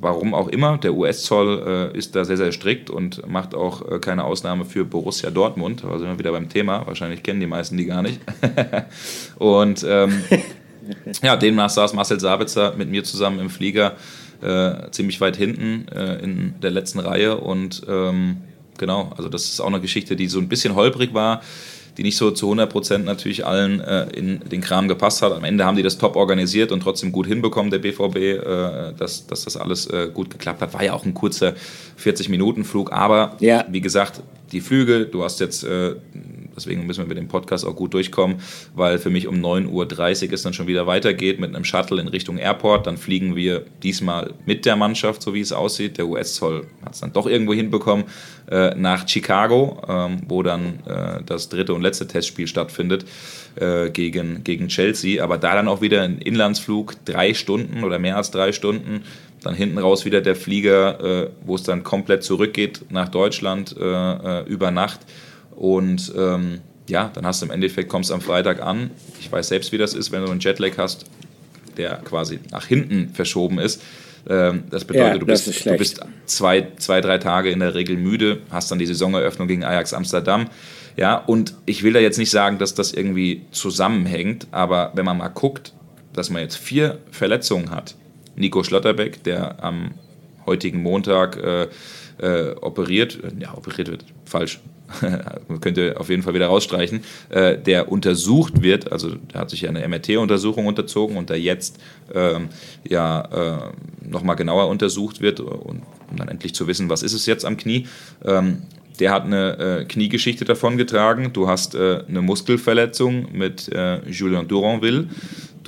Warum auch immer, der US-Zoll äh, ist da sehr, sehr strikt und macht auch äh, keine Ausnahme für Borussia Dortmund. Da sind wir wieder beim Thema. Wahrscheinlich kennen die meisten die gar nicht. und ähm, ja, demnach saß Marcel Sabitzer mit mir zusammen im Flieger äh, ziemlich weit hinten äh, in der letzten Reihe. Und ähm, genau, also das ist auch eine Geschichte, die so ein bisschen holprig war die nicht so zu 100% natürlich allen äh, in den Kram gepasst hat. Am Ende haben die das top organisiert und trotzdem gut hinbekommen, der BVB, äh, dass, dass das alles äh, gut geklappt hat. War ja auch ein kurzer 40-Minuten-Flug, aber ja. wie gesagt, die Flüge, du hast jetzt äh, Deswegen müssen wir mit dem Podcast auch gut durchkommen, weil für mich um 9.30 Uhr es dann schon wieder weitergeht mit einem Shuttle in Richtung Airport. Dann fliegen wir diesmal mit der Mannschaft, so wie es aussieht. Der US-Zoll hat es dann doch irgendwo hinbekommen, äh, nach Chicago, ähm, wo dann äh, das dritte und letzte Testspiel stattfindet äh, gegen, gegen Chelsea. Aber da dann auch wieder ein Inlandsflug, drei Stunden oder mehr als drei Stunden dann hinten raus wieder der Flieger, äh, wo es dann komplett zurückgeht nach Deutschland äh, äh über Nacht. Und ähm, ja, dann hast du im Endeffekt, kommst am Freitag an. Ich weiß selbst, wie das ist, wenn du einen Jetlag hast, der quasi nach hinten verschoben ist. Ähm, das bedeutet, ja, du, bist, du bist zwei, zwei, drei Tage in der Regel müde, hast dann die Saisoneröffnung gegen Ajax Amsterdam. Ja, und ich will da jetzt nicht sagen, dass das irgendwie zusammenhängt, aber wenn man mal guckt, dass man jetzt vier Verletzungen hat. Nico Schlotterbeck, der am heutigen Montag äh, äh, operiert, ja, operiert wird, falsch, könnt ihr auf jeden Fall wieder rausstreichen, äh, der untersucht wird, also der hat sich ja eine MRT-Untersuchung unterzogen und der jetzt ähm, ja äh, nochmal genauer untersucht wird, um dann endlich zu wissen, was ist es jetzt am Knie. Ähm, der hat eine äh, Kniegeschichte davongetragen. Du hast äh, eine Muskelverletzung mit äh, Julien Duranville.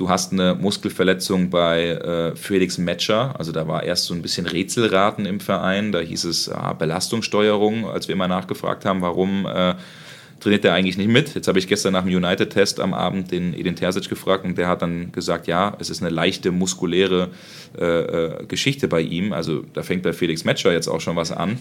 Du hast eine Muskelverletzung bei äh, Felix Metscher. Also da war erst so ein bisschen Rätselraten im Verein. Da hieß es ah, Belastungssteuerung, als wir mal nachgefragt haben, warum äh, trainiert er eigentlich nicht mit. Jetzt habe ich gestern nach dem United-Test am Abend den Edin Terzic gefragt und der hat dann gesagt, ja, es ist eine leichte muskuläre äh, äh Geschichte bei ihm. Also da fängt bei Felix Metscher jetzt auch schon was an.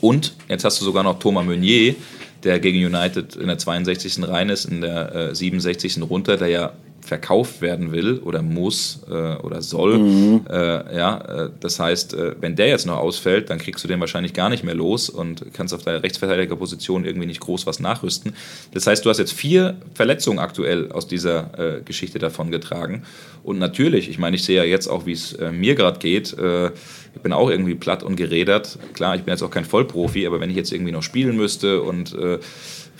Und jetzt hast du sogar noch Thomas Meunier, der gegen United in der 62. rein ist, in der äh, 67. runter, der ja verkauft werden will oder muss äh, oder soll. Mhm. Äh, ja, äh, das heißt, äh, wenn der jetzt noch ausfällt, dann kriegst du den wahrscheinlich gar nicht mehr los und kannst auf deiner Rechtsverteidigerposition irgendwie nicht groß was nachrüsten. Das heißt, du hast jetzt vier Verletzungen aktuell aus dieser äh, Geschichte davon getragen. Und natürlich, ich meine, ich sehe ja jetzt auch, wie es äh, mir gerade geht. ich bin auch irgendwie platt und gerädert. Klar, ich bin jetzt auch kein Vollprofi, aber wenn ich jetzt irgendwie noch spielen müsste und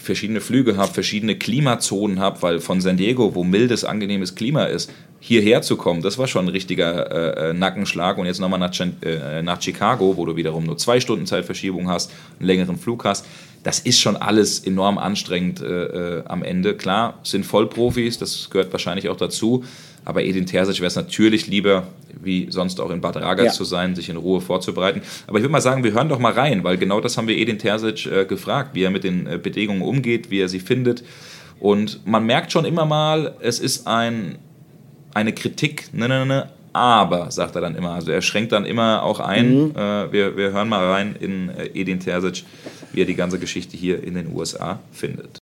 verschiedene Flüge habe, verschiedene Klimazonen habe, weil von San Diego, wo mildes, angenehmes Klima ist, hierher zu kommen, das war schon ein richtiger äh, äh Nackenschlag. Und jetzt nochmal nach, äh, nach Chicago, wo du wiederum nur zwei Stunden Zeitverschiebung hast, einen längeren Flug hast. Das ist schon alles enorm anstrengend äh, äh am Ende. Klar, sind Vollprofis, das gehört wahrscheinlich auch dazu. Aber Edin Terzic wäre es natürlich lieber, wie sonst auch in Bad Ragaz ja. zu sein, sich in Ruhe vorzubereiten. Aber ich würde mal sagen, wir hören doch mal rein, weil genau das haben wir Edin Terzic äh, gefragt, wie er mit den äh, Bedingungen umgeht, wie er sie findet. Und man merkt schon immer mal, es ist ein, eine Kritik, ne, ne, ne, aber, sagt er dann immer. Also er schränkt dann immer auch ein. Mhm. Äh, wir, wir hören mal rein in äh, Edin Terzic, wie er die ganze Geschichte hier in den USA findet.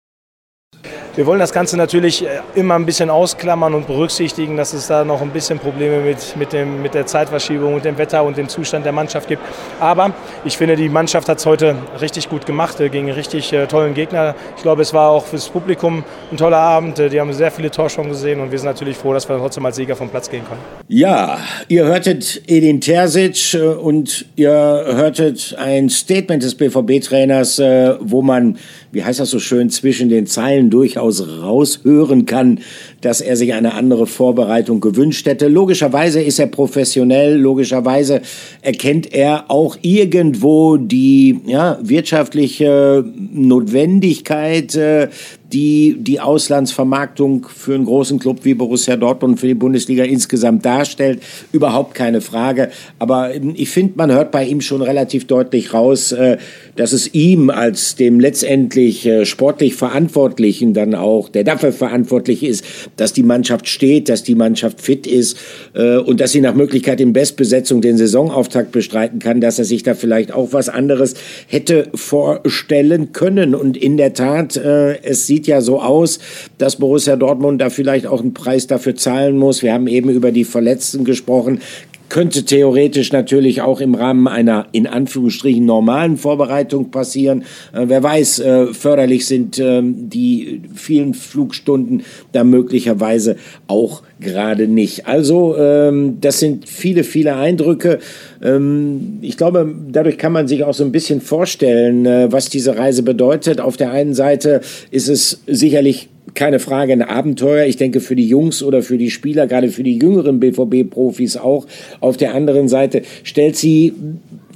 Wir wollen das Ganze natürlich äh, immer ein bisschen ausklammern und berücksichtigen, dass es da noch ein bisschen Probleme mit, mit, dem, mit der Zeitverschiebung und dem Wetter und dem Zustand der Mannschaft gibt. Aber ich finde, die Mannschaft hat es heute richtig gut gemacht äh, gegen richtig äh, tollen Gegner. Ich glaube, es war auch fürs Publikum ein toller Abend. Die haben sehr viele Torchancen gesehen und wir sind natürlich froh, dass wir trotzdem als Sieger vom Platz gehen können. Ja, ihr hörtet Edin Terzic und ihr hörtet ein Statement des BVB-Trainers, wo man wie heißt das so schön, zwischen den Zeilen durchaus raushören kann, dass er sich eine andere Vorbereitung gewünscht hätte. Logischerweise ist er professionell, logischerweise erkennt er auch irgendwo die ja, wirtschaftliche Notwendigkeit, äh, die die Auslandsvermarktung für einen großen Club wie Borussia Dortmund für die Bundesliga insgesamt darstellt. Überhaupt keine Frage. Aber ich finde, man hört bei ihm schon relativ deutlich raus, äh, dass es ihm als dem letztendlich äh, sportlich Verantwortlichen dann auch, der dafür verantwortlich ist, dass die Mannschaft steht, dass die Mannschaft fit ist äh, und dass sie nach Möglichkeit in Bestbesetzung den Saisonauftakt bestreiten kann, dass er sich da vielleicht auch was anderes hätte vorstellen können. Und in der Tat, es sieht ja so aus, dass Borussia Dortmund da vielleicht auch einen Preis dafür zahlen muss. Wir haben eben über die Verletzten gesprochen könnte theoretisch natürlich auch im Rahmen einer in Anführungsstrichen normalen Vorbereitung passieren. Äh, wer weiß, äh, förderlich sind äh, die vielen Flugstunden da möglicherweise auch gerade nicht. Also ähm, das sind viele, viele Eindrücke. Ähm, ich glaube, dadurch kann man sich auch so ein bisschen vorstellen, äh, was diese Reise bedeutet. Auf der einen Seite ist es sicherlich keine Frage ein Abenteuer. Ich denke für die Jungs oder für die Spieler, gerade für die jüngeren BVB-Profis auch. Auf der anderen Seite stellt sie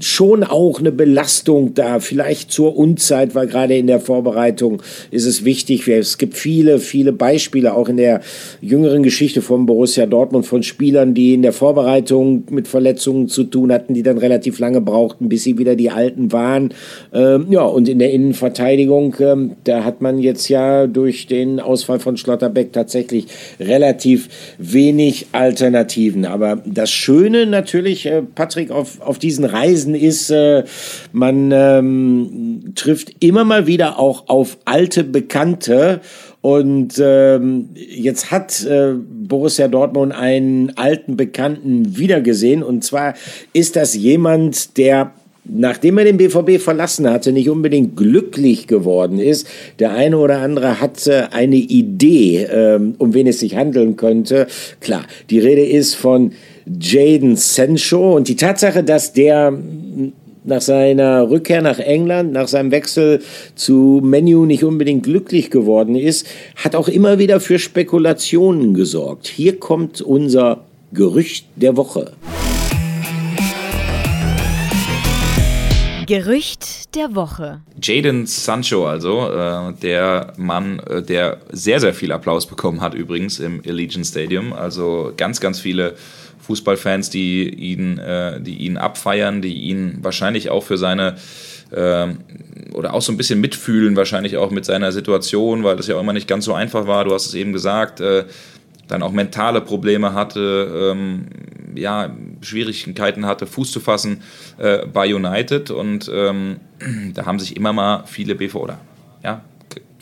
schon auch eine Belastung da, vielleicht zur Unzeit, weil gerade in der Vorbereitung ist es wichtig. Es gibt viele, viele Beispiele auch in der jüngeren Geschichte von Borussia Dortmund von Spielern, die in der Vorbereitung mit Verletzungen zu tun hatten, die dann relativ lange brauchten, bis sie wieder die Alten waren. Ähm, ja, und in der Innenverteidigung, ähm, da hat man jetzt ja durch den Ausfall von Schlotterbeck tatsächlich relativ wenig Alternativen. Aber das Schöne natürlich, äh, Patrick, auf, auf diesen Reisen gewesen ist, äh, man ähm, trifft immer mal wieder auch auf alte Bekannte. Und ähm, jetzt hat äh, Borussia Dortmund einen alten Bekannten wiedergesehen. Und zwar ist das jemand, der nachdem er den BVB verlassen hatte, nicht unbedingt glücklich geworden ist. Der eine oder andere hatte eine Idee, ähm, um wen es sich handeln könnte. Klar, die Rede ist von Jaden Sancho und die Tatsache, dass der nach seiner Rückkehr nach England, nach seinem Wechsel zu Menu nicht unbedingt glücklich geworden ist, hat auch immer wieder für Spekulationen gesorgt. Hier kommt unser Gerücht der Woche. Gerücht der Woche. Jaden Sancho, also äh, der Mann, äh, der sehr, sehr viel Applaus bekommen hat, übrigens im Allegiant Stadium. Also ganz, ganz viele Fußballfans, die ihn, äh, die ihn abfeiern, die ihn wahrscheinlich auch für seine äh, oder auch so ein bisschen mitfühlen, wahrscheinlich auch mit seiner Situation, weil das ja auch immer nicht ganz so einfach war. Du hast es eben gesagt, äh, dann auch mentale Probleme hatte, ähm, ja, Schwierigkeiten hatte, Fuß zu fassen äh, bei United und ähm, da haben sich immer mal viele BV oder ja,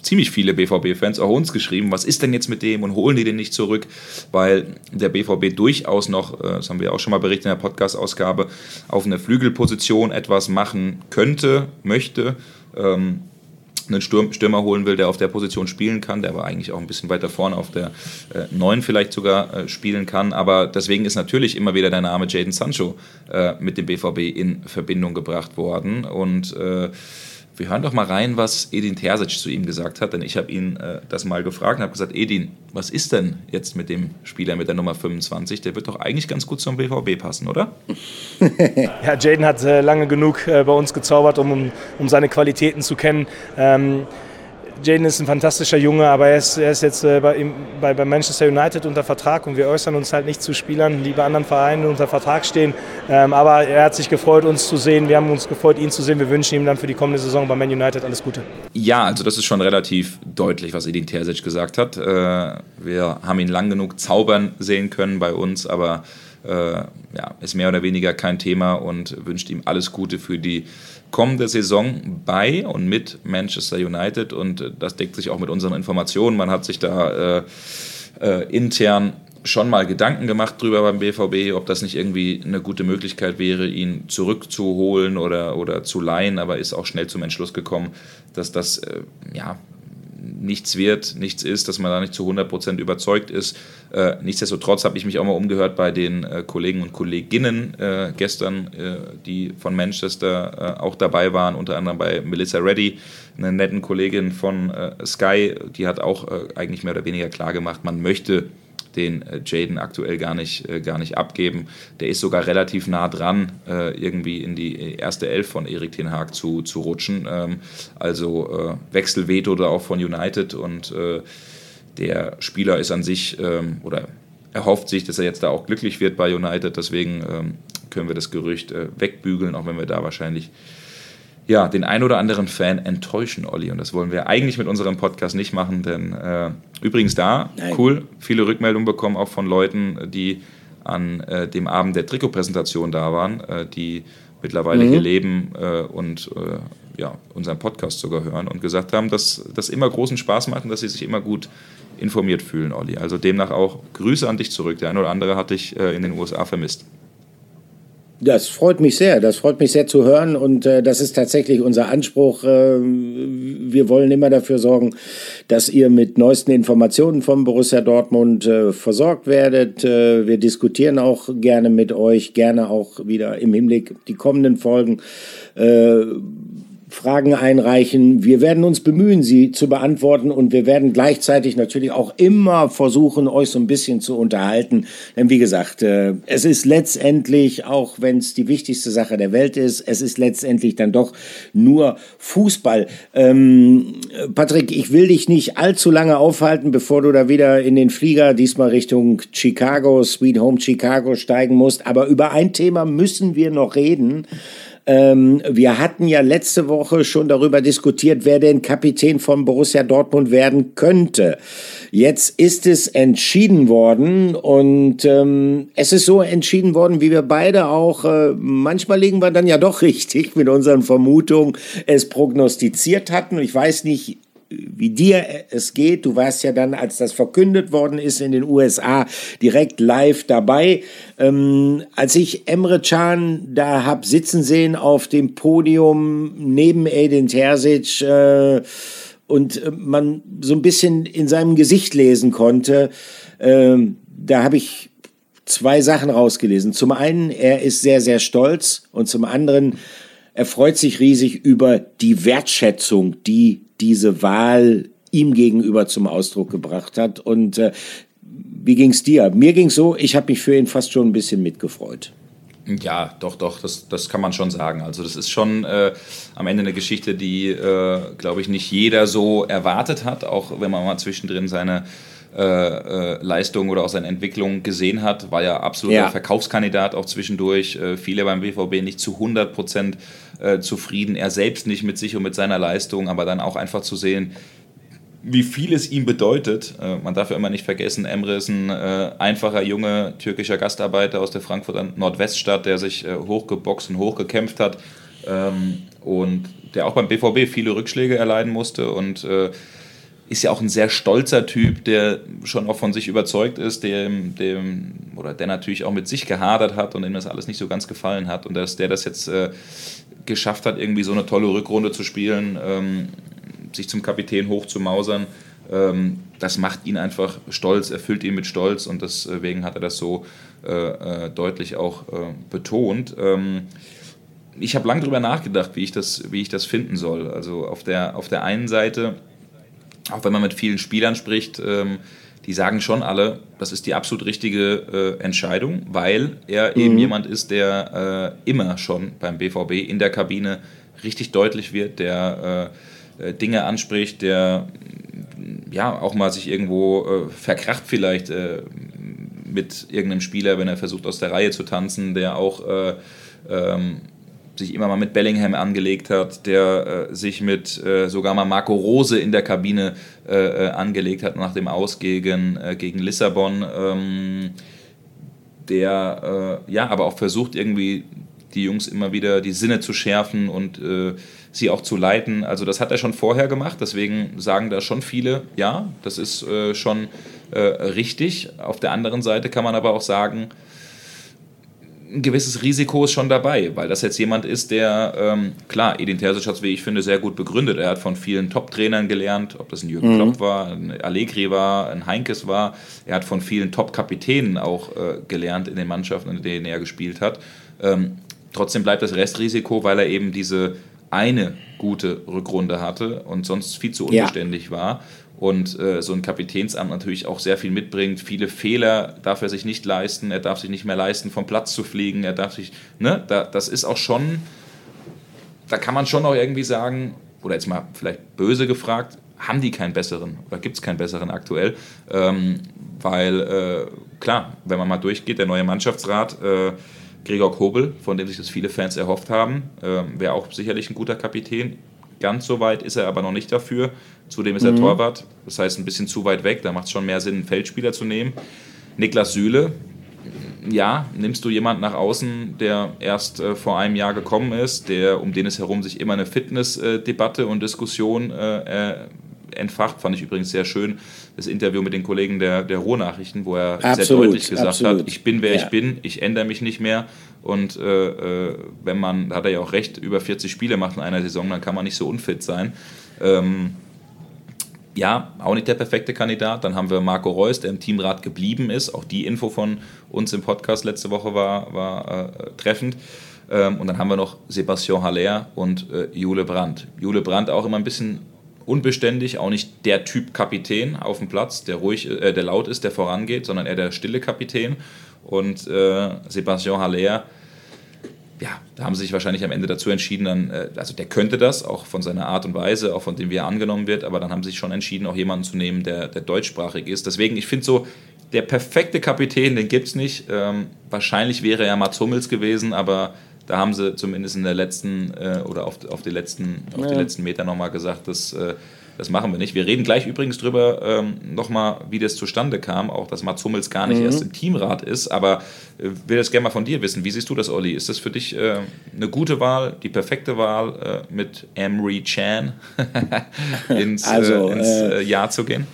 ziemlich viele BVB-Fans auch uns geschrieben, was ist denn jetzt mit dem und holen die den nicht zurück, weil der BVB durchaus noch, äh, das haben wir auch schon mal berichtet in der Podcast-Ausgabe, auf eine Flügelposition etwas machen könnte, möchte. Ähm, einen Stürmer holen will, der auf der Position spielen kann, der aber eigentlich auch ein bisschen weiter vorne auf der äh, 9 vielleicht sogar äh, spielen kann. Aber deswegen ist natürlich immer wieder der Name Jaden Sancho äh, mit dem BVB in Verbindung gebracht worden. Und äh, wir hören doch mal rein, was Edin Terzic zu ihm gesagt hat, denn ich habe ihn äh, das mal gefragt und habe gesagt, Edin, was ist denn jetzt mit dem Spieler mit der Nummer 25? Der wird doch eigentlich ganz gut zum BVB passen, oder? ja, Jaden hat äh, lange genug äh, bei uns gezaubert, um, um seine Qualitäten zu kennen. Ähm, Jaden ist ein fantastischer Junge, aber er ist, er ist jetzt äh, bei, bei, bei, Manchester United unter Vertrag und wir äußern uns halt nicht zu Spielern, die bei anderen Vereinen unter Vertrag stehen. Ähm, aber er hat sich gefreut, uns zu sehen. Wir haben uns gefreut, ihn zu sehen. Wir wünschen ihm dann für die kommende Saison bei Man United alles Gute. Ja, also das ist schon relativ deutlich, was Edin Terzic gesagt hat. Äh, wir haben ihn lang genug zaubern sehen können bei uns, aber ja, ist mehr oder weniger kein Thema und wünscht ihm alles Gute für die kommende Saison bei und mit Manchester United und das deckt sich auch mit unseren Informationen. Man hat sich da äh, äh, intern schon mal Gedanken gemacht drüber beim BVB, ob das nicht irgendwie eine gute Möglichkeit wäre, ihn zurückzuholen oder, oder zu leihen, aber ist auch schnell zum Entschluss gekommen, dass das äh, ja nichts wird, nichts ist, dass man da nicht zu 100% überzeugt ist. Äh, nichtsdestotrotz habe ich mich auch mal umgehört bei den äh, Kollegen und Kolleginnen äh, gestern, äh, die von Manchester äh, auch dabei waren, unter anderem bei Melissa Reddy, einer netten Kollegin von äh, Sky, die hat auch eigentlich mehr oder weniger klar gemacht, man möchte den äh, Jaden aktuell gar nicht, äh, gar nicht abgeben. Der ist sogar relativ nah dran, äh, irgendwie in die erste Elf von Erik Ten Haag zu, zu rutschen. Ähm, also Wechselveto da auch von United und der Spieler ist an sich ähm, oder erhofft sich, dass er jetzt da auch glücklich wird bei United. Deswegen ähm, können wir das Gerücht wegbügeln, auch wenn wir da wahrscheinlich ja, den ein oder anderen Fan enttäuschen, Olli. Und das wollen wir eigentlich mit unserem Podcast nicht machen, denn äh, übrigens da, Nein. cool, viele Rückmeldungen bekommen auch von Leuten, die an äh, dem Abend der Trikotpräsentation da waren, äh, die mittlerweile mhm. hier leben äh, und äh, ja, unseren Podcast sogar hören und gesagt haben, dass das immer großen Spaß macht und dass sie sich immer gut informiert fühlen, Olli. Also demnach auch Grüße an dich zurück. Der eine oder andere hat dich äh, in den USA vermisst. Das freut mich sehr. Das freut mich sehr zu hören und äh, das ist tatsächlich unser Anspruch. Äh, wir wollen immer dafür sorgen, dass ihr mit neuesten Informationen vom Borussia Dortmund äh, versorgt werdet. Äh, wir diskutieren auch gerne mit euch, gerne auch wieder im Hinblick die kommenden Folgen äh, Fragen einreichen. Wir werden uns bemühen, sie zu beantworten und wir werden gleichzeitig natürlich auch immer versuchen, euch so ein bisschen zu unterhalten. Denn wie gesagt, äh, es ist letztendlich, auch wenn es die wichtigste Sache der Welt ist, es ist letztendlich dann doch nur Fußball. Ähm, Patrick, ich will dich nicht allzu lange aufhalten, bevor du da wieder in den Flieger, diesmal Richtung Chicago, Sweet Home Chicago steigen musst. Aber über ein Thema müssen wir noch reden. Ähm, wir hatten ja letzte Woche schon darüber diskutiert, wer denn Kapitän von Borussia Dortmund werden könnte. Jetzt ist es entschieden worden und ähm, es ist so entschieden worden, wie wir beide auch, äh, manchmal liegen wir dann ja doch richtig mit unseren Vermutungen, es prognostiziert hatten. Ich weiß nicht, wie dir es geht. Du warst ja dann, als das verkündet worden ist in den USA, direkt live dabei. Ähm, als ich Emre Can da hab sitzen sehen auf dem Podium neben Edin Terzic äh, und äh, man so ein bisschen in seinem Gesicht lesen konnte, äh, da habe ich zwei Sachen rausgelesen. Zum einen, er ist sehr, sehr stolz und zum anderen, er freut sich riesig über die Wertschätzung, die diese Wahl ihm gegenüber zum Ausdruck gebracht hat. Und äh, wie ging es dir? Mir ging es so, ich habe mich für ihn fast schon ein bisschen mitgefreut. Ja, doch, doch, das, das kann man schon sagen. Also das ist schon äh, am Ende eine Geschichte, die, äh, glaube ich, nicht jeder so erwartet hat, auch wenn man mal zwischendrin seine Leistung oder auch seine Entwicklung gesehen hat, war ja absoluter ja. Verkaufskandidat auch zwischendurch. Äh, viele beim BVB nicht zu 100 Prozent äh, zufrieden, er selbst nicht mit sich und mit seiner Leistung, aber dann auch einfach zu sehen, wie viel es ihm bedeutet. Äh, man darf ja immer nicht vergessen, Emre ist ein äh, einfacher, junger türkischer Gastarbeiter aus der Frankfurter Nordweststadt, der sich äh, hochgeboxt und hochgekämpft hat ähm, und der auch beim BVB viele Rückschläge erleiden musste und äh, ist ja auch ein sehr stolzer Typ, der schon auch von sich überzeugt ist, dem, dem, oder der natürlich auch mit sich gehadert hat und dem das alles nicht so ganz gefallen hat und dass der das jetzt äh, geschafft hat, irgendwie so eine tolle Rückrunde zu spielen, ähm, sich zum Kapitän hochzumausern, ähm, das macht ihn einfach stolz, erfüllt ihn mit Stolz und deswegen hat er das so äh, äh, deutlich auch äh, betont. Ähm, ich habe lange darüber nachgedacht, wie ich, das, wie ich das finden soll. Also auf der, auf der einen Seite, auch wenn man mit vielen Spielern spricht, ähm, die sagen schon alle, das ist die absolut richtige äh, Entscheidung, weil er mhm. eben jemand ist, der äh, immer schon beim BVB in der Kabine richtig deutlich wird, der äh, äh Dinge anspricht, der ja auch mal sich irgendwo äh, verkracht vielleicht äh, mit irgendeinem Spieler, wenn er versucht aus der Reihe zu tanzen, der auch ähm, sich immer mal mit Bellingham angelegt hat, der äh, sich mit äh, sogar mal Marco Rose in der Kabine äh, äh angelegt hat nach dem Aus gegen, äh, gegen Lissabon. Ähm, der äh, ja aber auch versucht irgendwie die Jungs immer wieder die Sinne zu schärfen und sie auch zu leiten. Also das hat er schon vorher gemacht, deswegen sagen da schon viele, ja, das ist schon richtig. Auf der anderen Seite kann man aber auch sagen, ein gewisses Risiko ist schon dabei, weil das jetzt jemand ist, der, ähm, klar, Edin Terzic hat es, wie ich finde, sehr gut begründet. Er hat von vielen Top-Trainern gelernt, ob das ein Jürgen mhm. Klopp war, ein Allegri war, ein Heinkes war. Er hat von vielen Top-Kapitänen auch äh, gelernt in den Mannschaften, in denen er gespielt hat. Ähm, trotzdem bleibt das Restrisiko, weil er eben diese eine gute Rückrunde hatte und sonst viel zu unbeständig ja. war und äh, so ein Kapitänsamt natürlich auch sehr viel mitbringt. Viele Fehler darf er sich nicht leisten, er darf sich nicht mehr leisten, vom Platz zu fliegen, er darf sich, ne, da, das ist auch schon, da kann man schon auch irgendwie sagen, oder jetzt mal vielleicht böse gefragt, haben die keinen besseren oder gibt es keinen besseren aktuell? Ähm, weil, äh, klar, wenn man mal durchgeht, der neue Mannschaftsrat, äh, Gregor Kobel, von dem sich das viele Fans erhofft haben, äh, wäre auch sicherlich ein guter Kapitän. Ganz so weit ist er aber noch nicht dafür. Zudem ist er mhm. Torwart, das heißt ein bisschen zu weit weg. Da macht es schon mehr Sinn, einen Feldspieler zu nehmen. Niklas Süle, ja, nimmst du jemanden nach außen, der erst äh, vor einem Jahr gekommen ist, der um den es herum sich immer eine Fitnessdebatte und Diskussion äh, entfacht. Fand ich übrigens sehr schön, das Interview mit den Kollegen der, der Ruhrnachrichten, wo er absolut, sehr deutlich gesagt absolut. hat, ich bin, wer ja. ich bin, ich ändere mich nicht mehr. Und äh, äh, wenn man, da hat er ja auch recht, über 40 Spiele macht in einer Saison, dann kann man nicht so unfit sein. Ähm, ja, auch nicht der perfekte Kandidat. Dann haben wir Marco Reus, der im Teamrat geblieben ist. Auch die Info von uns im Podcast letzte Woche war, war äh, treffend. Ähm, und dann haben wir noch Sebastian Haller und äh, Jule Brandt. Jule Brandt auch immer ein bisschen unbeständig, auch nicht der Typ Kapitän auf dem Platz, der ruhig, äh, der laut ist, der vorangeht, sondern eher der stille Kapitän. Und äh, Sebastian Haller, ja, da haben sie sich wahrscheinlich am Ende dazu entschieden, dann, äh, also der könnte das, auch von seiner Art und Weise, auch von dem wie er angenommen wird, aber dann haben sie sich schon entschieden, auch jemanden zu nehmen, der, der deutschsprachig ist. Deswegen, ich finde so, der perfekte Kapitän, den gibt es nicht. Ähm, wahrscheinlich wäre er Mats Hummels gewesen, aber da haben sie zumindest in der letzten äh, oder auf, auf, die letzten, auf ja. die letzten Meter nochmal gesagt, dass, äh, das machen wir nicht. Wir reden gleich übrigens drüber ähm, nochmal, wie das zustande kam, auch dass Mats Hummels gar nicht mhm. erst im Teamrat ist, aber äh, will das gerne mal von dir wissen. Wie siehst du das, Olli? Ist das für dich äh, eine gute Wahl, die perfekte Wahl, äh, mit Emery Chan ins, äh, also, ins äh, Jahr zu gehen?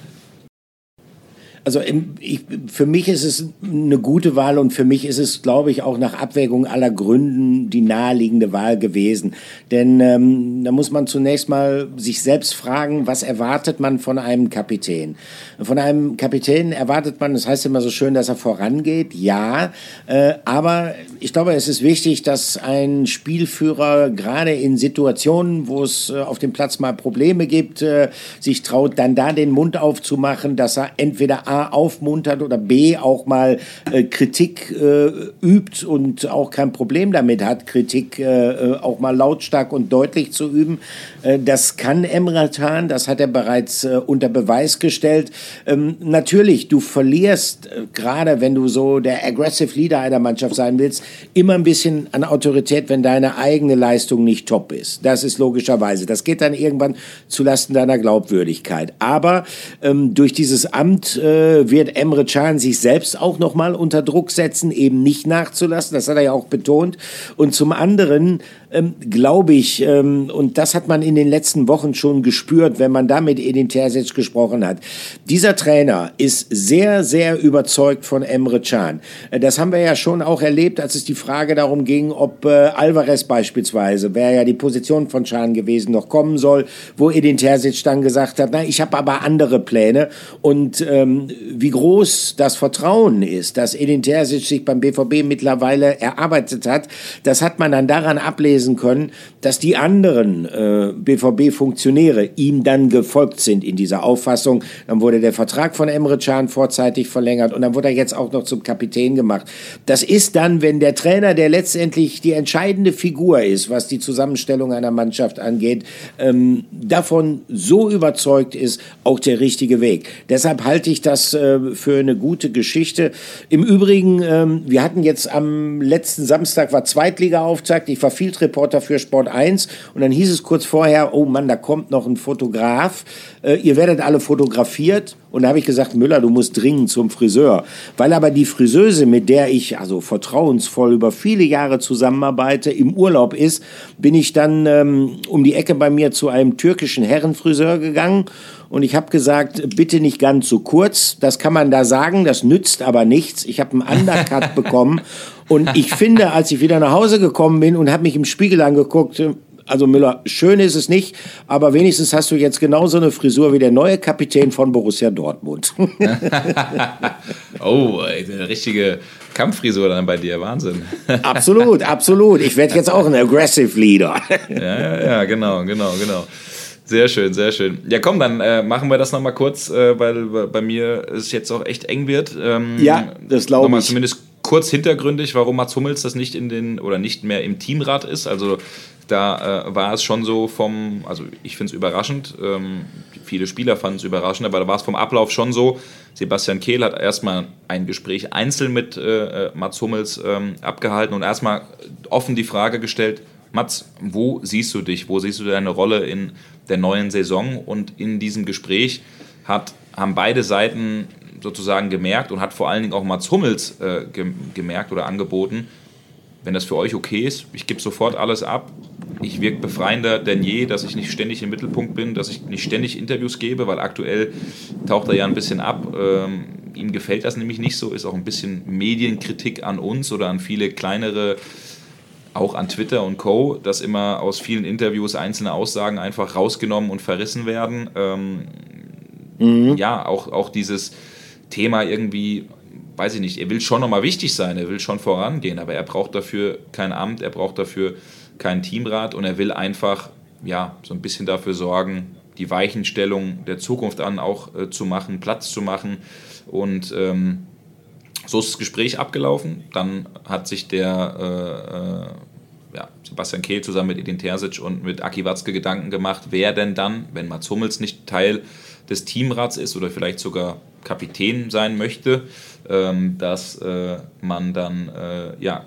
Also ich, für mich ist es eine gute Wahl und für mich ist es, glaube ich, auch nach Abwägung aller Gründen die naheliegende Wahl gewesen. Denn ähm, da muss man zunächst mal sich selbst fragen, was erwartet man von einem Kapitän? Von einem Kapitän erwartet man, das heißt immer so schön, dass er vorangeht, ja, äh, aber ich glaube, es ist wichtig, dass ein Spielführer gerade in Situationen, wo es äh, auf dem Platz mal Probleme gibt, äh, sich traut, dann da den Mund aufzumachen, dass er entweder A aufmuntert oder B auch mal äh, Kritik äh, übt und auch kein Problem damit hat, Kritik äh, äh auch mal lautstark und deutlich zu üben. Äh, das kann Emre Can, das hat er bereits äh, unter Beweis gestellt. Ähm, natürlich, du verlierst, gerade wenn du so der aggressive Leader einer Mannschaft sein willst, immer ein bisschen an Autorität, wenn deine eigene Leistung nicht top ist. Das ist logischerweise. Das geht dann irgendwann zulasten deiner Glaubwürdigkeit. Aber ähm, durch dieses Amt äh, wird Emre Can sich selbst auch nochmal unter Druck setzen, eben nicht nachzulassen. Das hat er ja auch betont. Und zum anderen ähm, glaube ich, ähm, und das hat man in den letzten Wochen schon gespürt, wenn man da mit Edin Terzic gesprochen hat. Dieser Trainer ist sehr, sehr überzeugt von Emre Can. Äh, das haben wir ja schon auch erlebt, als es die Frage darum ging, ob äh, Alvarez beispielsweise, wäre ja die Position von Can gewesen, noch kommen soll, wo Edin Terzic dann gesagt hat, na, ich habe aber andere Pläne. Und ähm, wie groß das Vertrauen ist, dass Edin Terzic sich beim BVB mittlerweile erarbeitet hat, das hat man dann daran ablesen nachweisen können, dass die anderen äh, BVB-Funktionäre ihm dann gefolgt sind in dieser Auffassung. Dann wurde der Vertrag von Emre Can vorzeitig verlängert und dann wurde er jetzt auch noch zum Kapitän gemacht. Das ist dann, wenn der Trainer, der letztendlich die entscheidende Figur ist, was die Zusammenstellung einer Mannschaft angeht, ähm, davon so überzeugt ist, auch der richtige Weg. Deshalb halte ich das äh, für eine gute Geschichte. Im Übrigen, ähm, wir hatten jetzt am letzten Samstag war Zweitliga-Auftakt. Ich war viel Sportreporter für Sport 1 und dann hieß es kurz vorher, oh Mann, da kommt noch ein Fotograf, äh, ihr werdet alle fotografiert und da habe ich gesagt, Müller, du musst dringend zum Friseur. Weil aber die Friseuse, mit der ich also vertrauensvoll über viele Jahre zusammenarbeite, im Urlaub ist, bin ich dann ähm, um die Ecke bei mir zu einem türkischen Herrenfriseur gegangen und ich habe gesagt, bitte nicht ganz so kurz. Das kann man da sagen, das nützt aber nichts. Ich habe einen Undercut bekommen. Und ich finde, als ich wieder nach Hause gekommen bin und habe mich im Spiegel angeguckt, also Müller, schön ist es nicht, aber wenigstens hast du jetzt genauso eine Frisur wie der neue Kapitän von Borussia Dortmund. oh, eine richtige Kampffrisur dann bei dir, Wahnsinn. absolut, absolut. Ich werde jetzt auch ein Aggressive Leader. ja, ja, ja, genau, genau, genau. Sehr schön, sehr schön. Ja, komm, dann äh, machen wir das nochmal kurz, äh, weil bei mir es jetzt auch echt eng wird. Ähm, ja, das glaube ich. Zumindest kurz hintergründig, warum Mats Hummels das nicht in den oder nicht mehr im Teamrat ist. Also da äh, war es schon so vom, also ich finde es überraschend, ähm, viele Spieler fanden es überraschend, aber da war es vom Ablauf schon so. Sebastian Kehl hat erstmal ein Gespräch einzeln mit äh, äh Mats Hummels ähm, abgehalten und erstmal offen die Frage gestellt, Mats, wo siehst du dich, wo siehst du deine Rolle in der neuen Saison? Und in diesem Gespräch hat, haben beide Seiten sozusagen gemerkt und hat vor allen Dingen auch Mats Hummels äh, gemerkt oder angeboten, wenn das für euch okay ist, ich gebe sofort alles ab. Ich wirke befreiender denn je, dass ich nicht ständig im Mittelpunkt bin, dass ich nicht ständig Interviews gebe, weil aktuell taucht er ja ein bisschen ab. Ähm, ihm gefällt das nämlich nicht so, ist auch ein bisschen Medienkritik an uns oder an viele kleinere auch an Twitter und Co., dass immer aus vielen Interviews einzelne Aussagen einfach rausgenommen und verrissen werden. Ähm, mhm. Ja, auch, auch dieses Thema irgendwie, weiß ich nicht, er will schon nochmal wichtig sein, er will schon vorangehen, aber er braucht dafür kein Amt, er braucht dafür keinen Teamrat und er will einfach, ja, so ein bisschen dafür sorgen, die Weichenstellung der Zukunft an auch äh, zu machen, Platz zu machen und ähm, so ist das Gespräch abgelaufen. Dann hat sich der äh, äh, ja, Sebastian Kehl zusammen mit Edin Terzic und mit Aki Watzke Gedanken gemacht, wer denn dann, wenn Mats Hummels nicht Teil des Teamrats ist oder vielleicht sogar Kapitän sein möchte, ähm, dass äh, man dann äh, ja,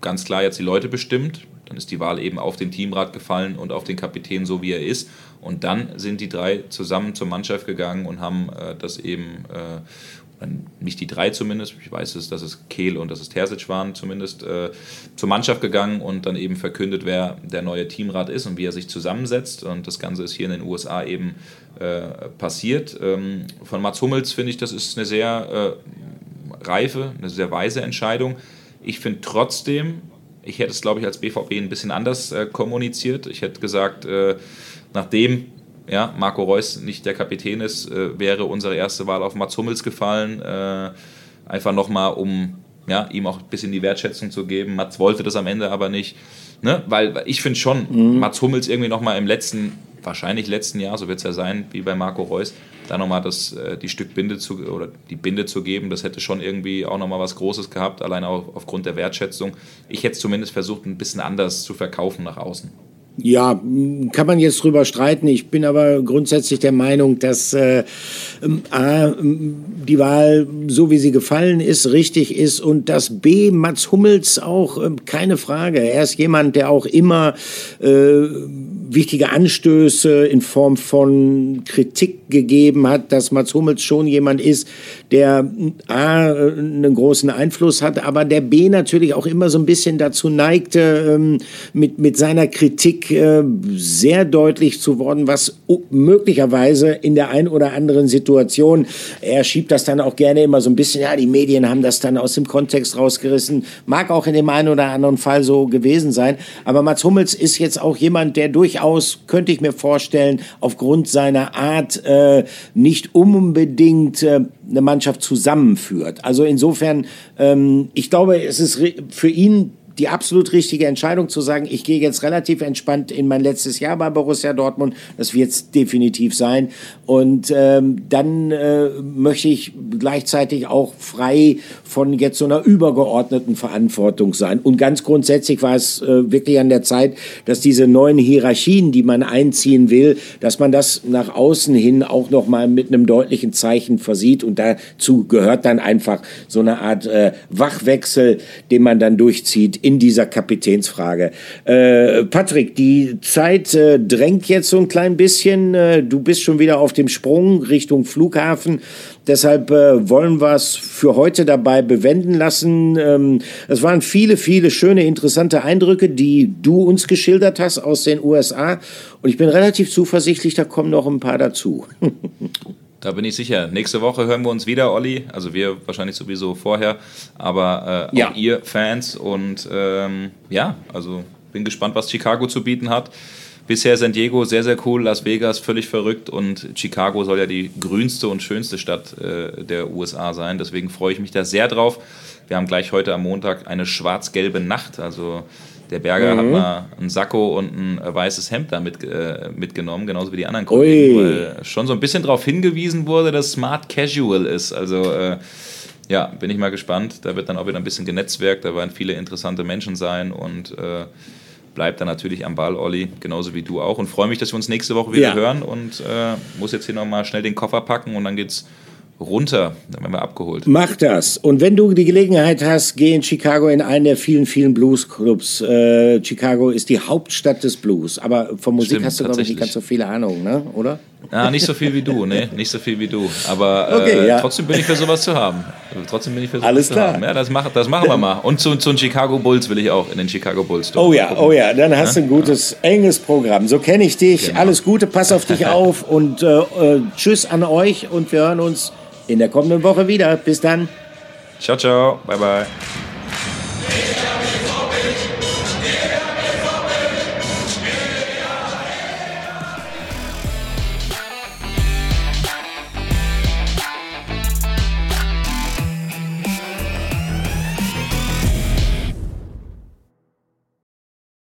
ganz klar jetzt die Leute bestimmt. Dann ist die Wahl eben auf den Teamrat gefallen und auf den Kapitän, so wie er ist. Und dann sind die drei zusammen zur Mannschaft gegangen und haben äh, das eben äh, nicht die drei zumindest, ich weiß es, dass es Kehl und dass es Terzic waren zumindest, äh, zur Mannschaft gegangen und dann eben verkündet, wer der neue Teamrat ist und wie er sich zusammensetzt. Und das Ganze ist hier in den USA eben äh, passiert. Ähm, von Mats Hummels finde ich, das ist eine sehr äh, reife, eine sehr weise Entscheidung. Ich finde trotzdem, ich hätte es, glaube ich, als BVB ein bisschen anders äh, kommuniziert. Ich hätte gesagt, äh, nachdem ja, Marco Reus nicht der Kapitän ist, äh, wäre unsere erste Wahl auf Mats Hummels gefallen. Äh, einfach nochmal, um ja, ihm auch ein bisschen die Wertschätzung zu geben. Mats wollte das am Ende aber nicht. Ne? Weil ich finde schon, mhm. Mats Hummels irgendwie nochmal im letzten, wahrscheinlich letzten Jahr, so wird es ja sein, wie bei Marco Reus, da nochmal das, äh, die Stück Binde zu, oder die Binde zu geben, das hätte schon irgendwie auch nochmal was Großes gehabt, allein auch aufgrund der Wertschätzung. Ich hätte es zumindest versucht, ein bisschen anders zu verkaufen nach außen. Ja, kann man jetzt drüber streiten. Ich bin aber grundsätzlich der Meinung, dass äh, A, die Wahl, so wie sie gefallen ist, richtig ist und dass B, Mats Hummels auch, äh, keine Frage. Er ist jemand, der auch immer äh, wichtige Anstöße in Form von Kritik gegeben hat, dass Mats Hummels schon jemand ist, der A, einen großen Einfluss hat, aber der B natürlich auch immer so ein bisschen dazu neigte, ähm, mit, mit seiner Kritik äh, sehr deutlich zu worden, was möglicherweise in der ein oder anderen Situation, er schiebt das dann auch gerne immer so ein bisschen, ja, die Medien haben das dann aus dem Kontext rausgerissen, mag auch in dem einen oder anderen Fall so gewesen sein, aber Mats Hummels ist jetzt auch jemand, der durchaus, könnte ich mir vorstellen, aufgrund seiner Art äh, nicht unbedingt äh, eine Mannschaft zusammenführt. Also insofern, ähm, ich glaube, es ist für ihn die absolut richtige Entscheidung zu sagen, ich gehe jetzt relativ entspannt in mein letztes Jahr bei Borussia Dortmund. Das wird es definitiv sein. Und ähm, dann äh, möchte ich gleichzeitig auch frei von jetzt so einer übergeordneten Verantwortung sein. Und ganz grundsätzlich war es äh, wirklich an der Zeit, dass diese neuen Hierarchien, die man einziehen will, dass man das nach außen hin auch noch mal mit einem deutlichen Zeichen versieht. Und dazu gehört dann einfach so eine Art äh, Wachwechsel, den man dann durchzieht in dieser Kapitänsfrage. Äh, Patrick, die Zeit äh, drängt jetzt so ein klein bisschen. Äh, du bist schon wieder auf dem Sprung Richtung Flughafen. Deshalb äh, wollen wir es für heute dabei bewenden lassen. Ähm, es waren viele, viele schöne, interessante Eindrücke, die du uns geschildert hast aus den USA. Und ich bin relativ zuversichtlich, da kommen noch ein paar dazu. Da bin ich sicher. Nächste Woche hören wir uns wieder, Olli. Also wir wahrscheinlich sowieso vorher, aber äh, auch ja. ihr Fans. Und ähm, ja, also bin gespannt, was Chicago zu bieten hat. Bisher San Diego sehr, sehr cool, Las Vegas völlig verrückt und Chicago soll ja die grünste und schönste Stadt äh, der USA sein. Deswegen freue ich mich da sehr drauf. Wir haben gleich heute am Montag eine schwarz-gelbe Nacht. Also der Berger mhm. hat mal einen Sakko und ein äh, weißes Hemd da mit, äh, mitgenommen, genauso wie die anderen Kollegen, weil schon so ein bisschen darauf hingewiesen wurde, dass Smart Casual ist. Also äh, ja, bin ich mal gespannt. Da wird dann auch wieder ein bisschen genetzwerkt, da werden viele interessante Menschen sein und äh, bleibt dann natürlich am Ball, Olli, genauso wie du auch. Und freue mich, dass wir uns nächste Woche wieder ja. hören und äh, muss jetzt hier nochmal schnell den Koffer packen und dann geht's runter, dann werden wir abgeholt. Mach das. Und wenn du die Gelegenheit hast, geh in Chicago in einen der vielen, vielen Bluesclubs. Äh, Chicago ist die Hauptstadt des Blues. Aber von Musik Stimmt, hast du, glaube ich, nicht ganz so viele Ahnung, ne? oder? Ja, nicht so viel wie du, ne? Nicht so viel wie du. Aber äh, okay, ja. trotzdem bin ich für sowas zu haben. Trotzdem bin ich für sowas Alles zu klar. haben. Ja, das, mach, das machen wir mal. Und zu, zu den Chicago Bulls will ich auch, in den Chicago Bulls. Oh ja, gucken. oh ja, dann hast du ein gutes, ja. enges Programm. So kenne ich dich. Genau. Alles Gute, pass auf dich auf und äh, äh, tschüss an euch und wir hören uns in der kommenden Woche wieder. Bis dann. Ciao, ciao. Bye, bye.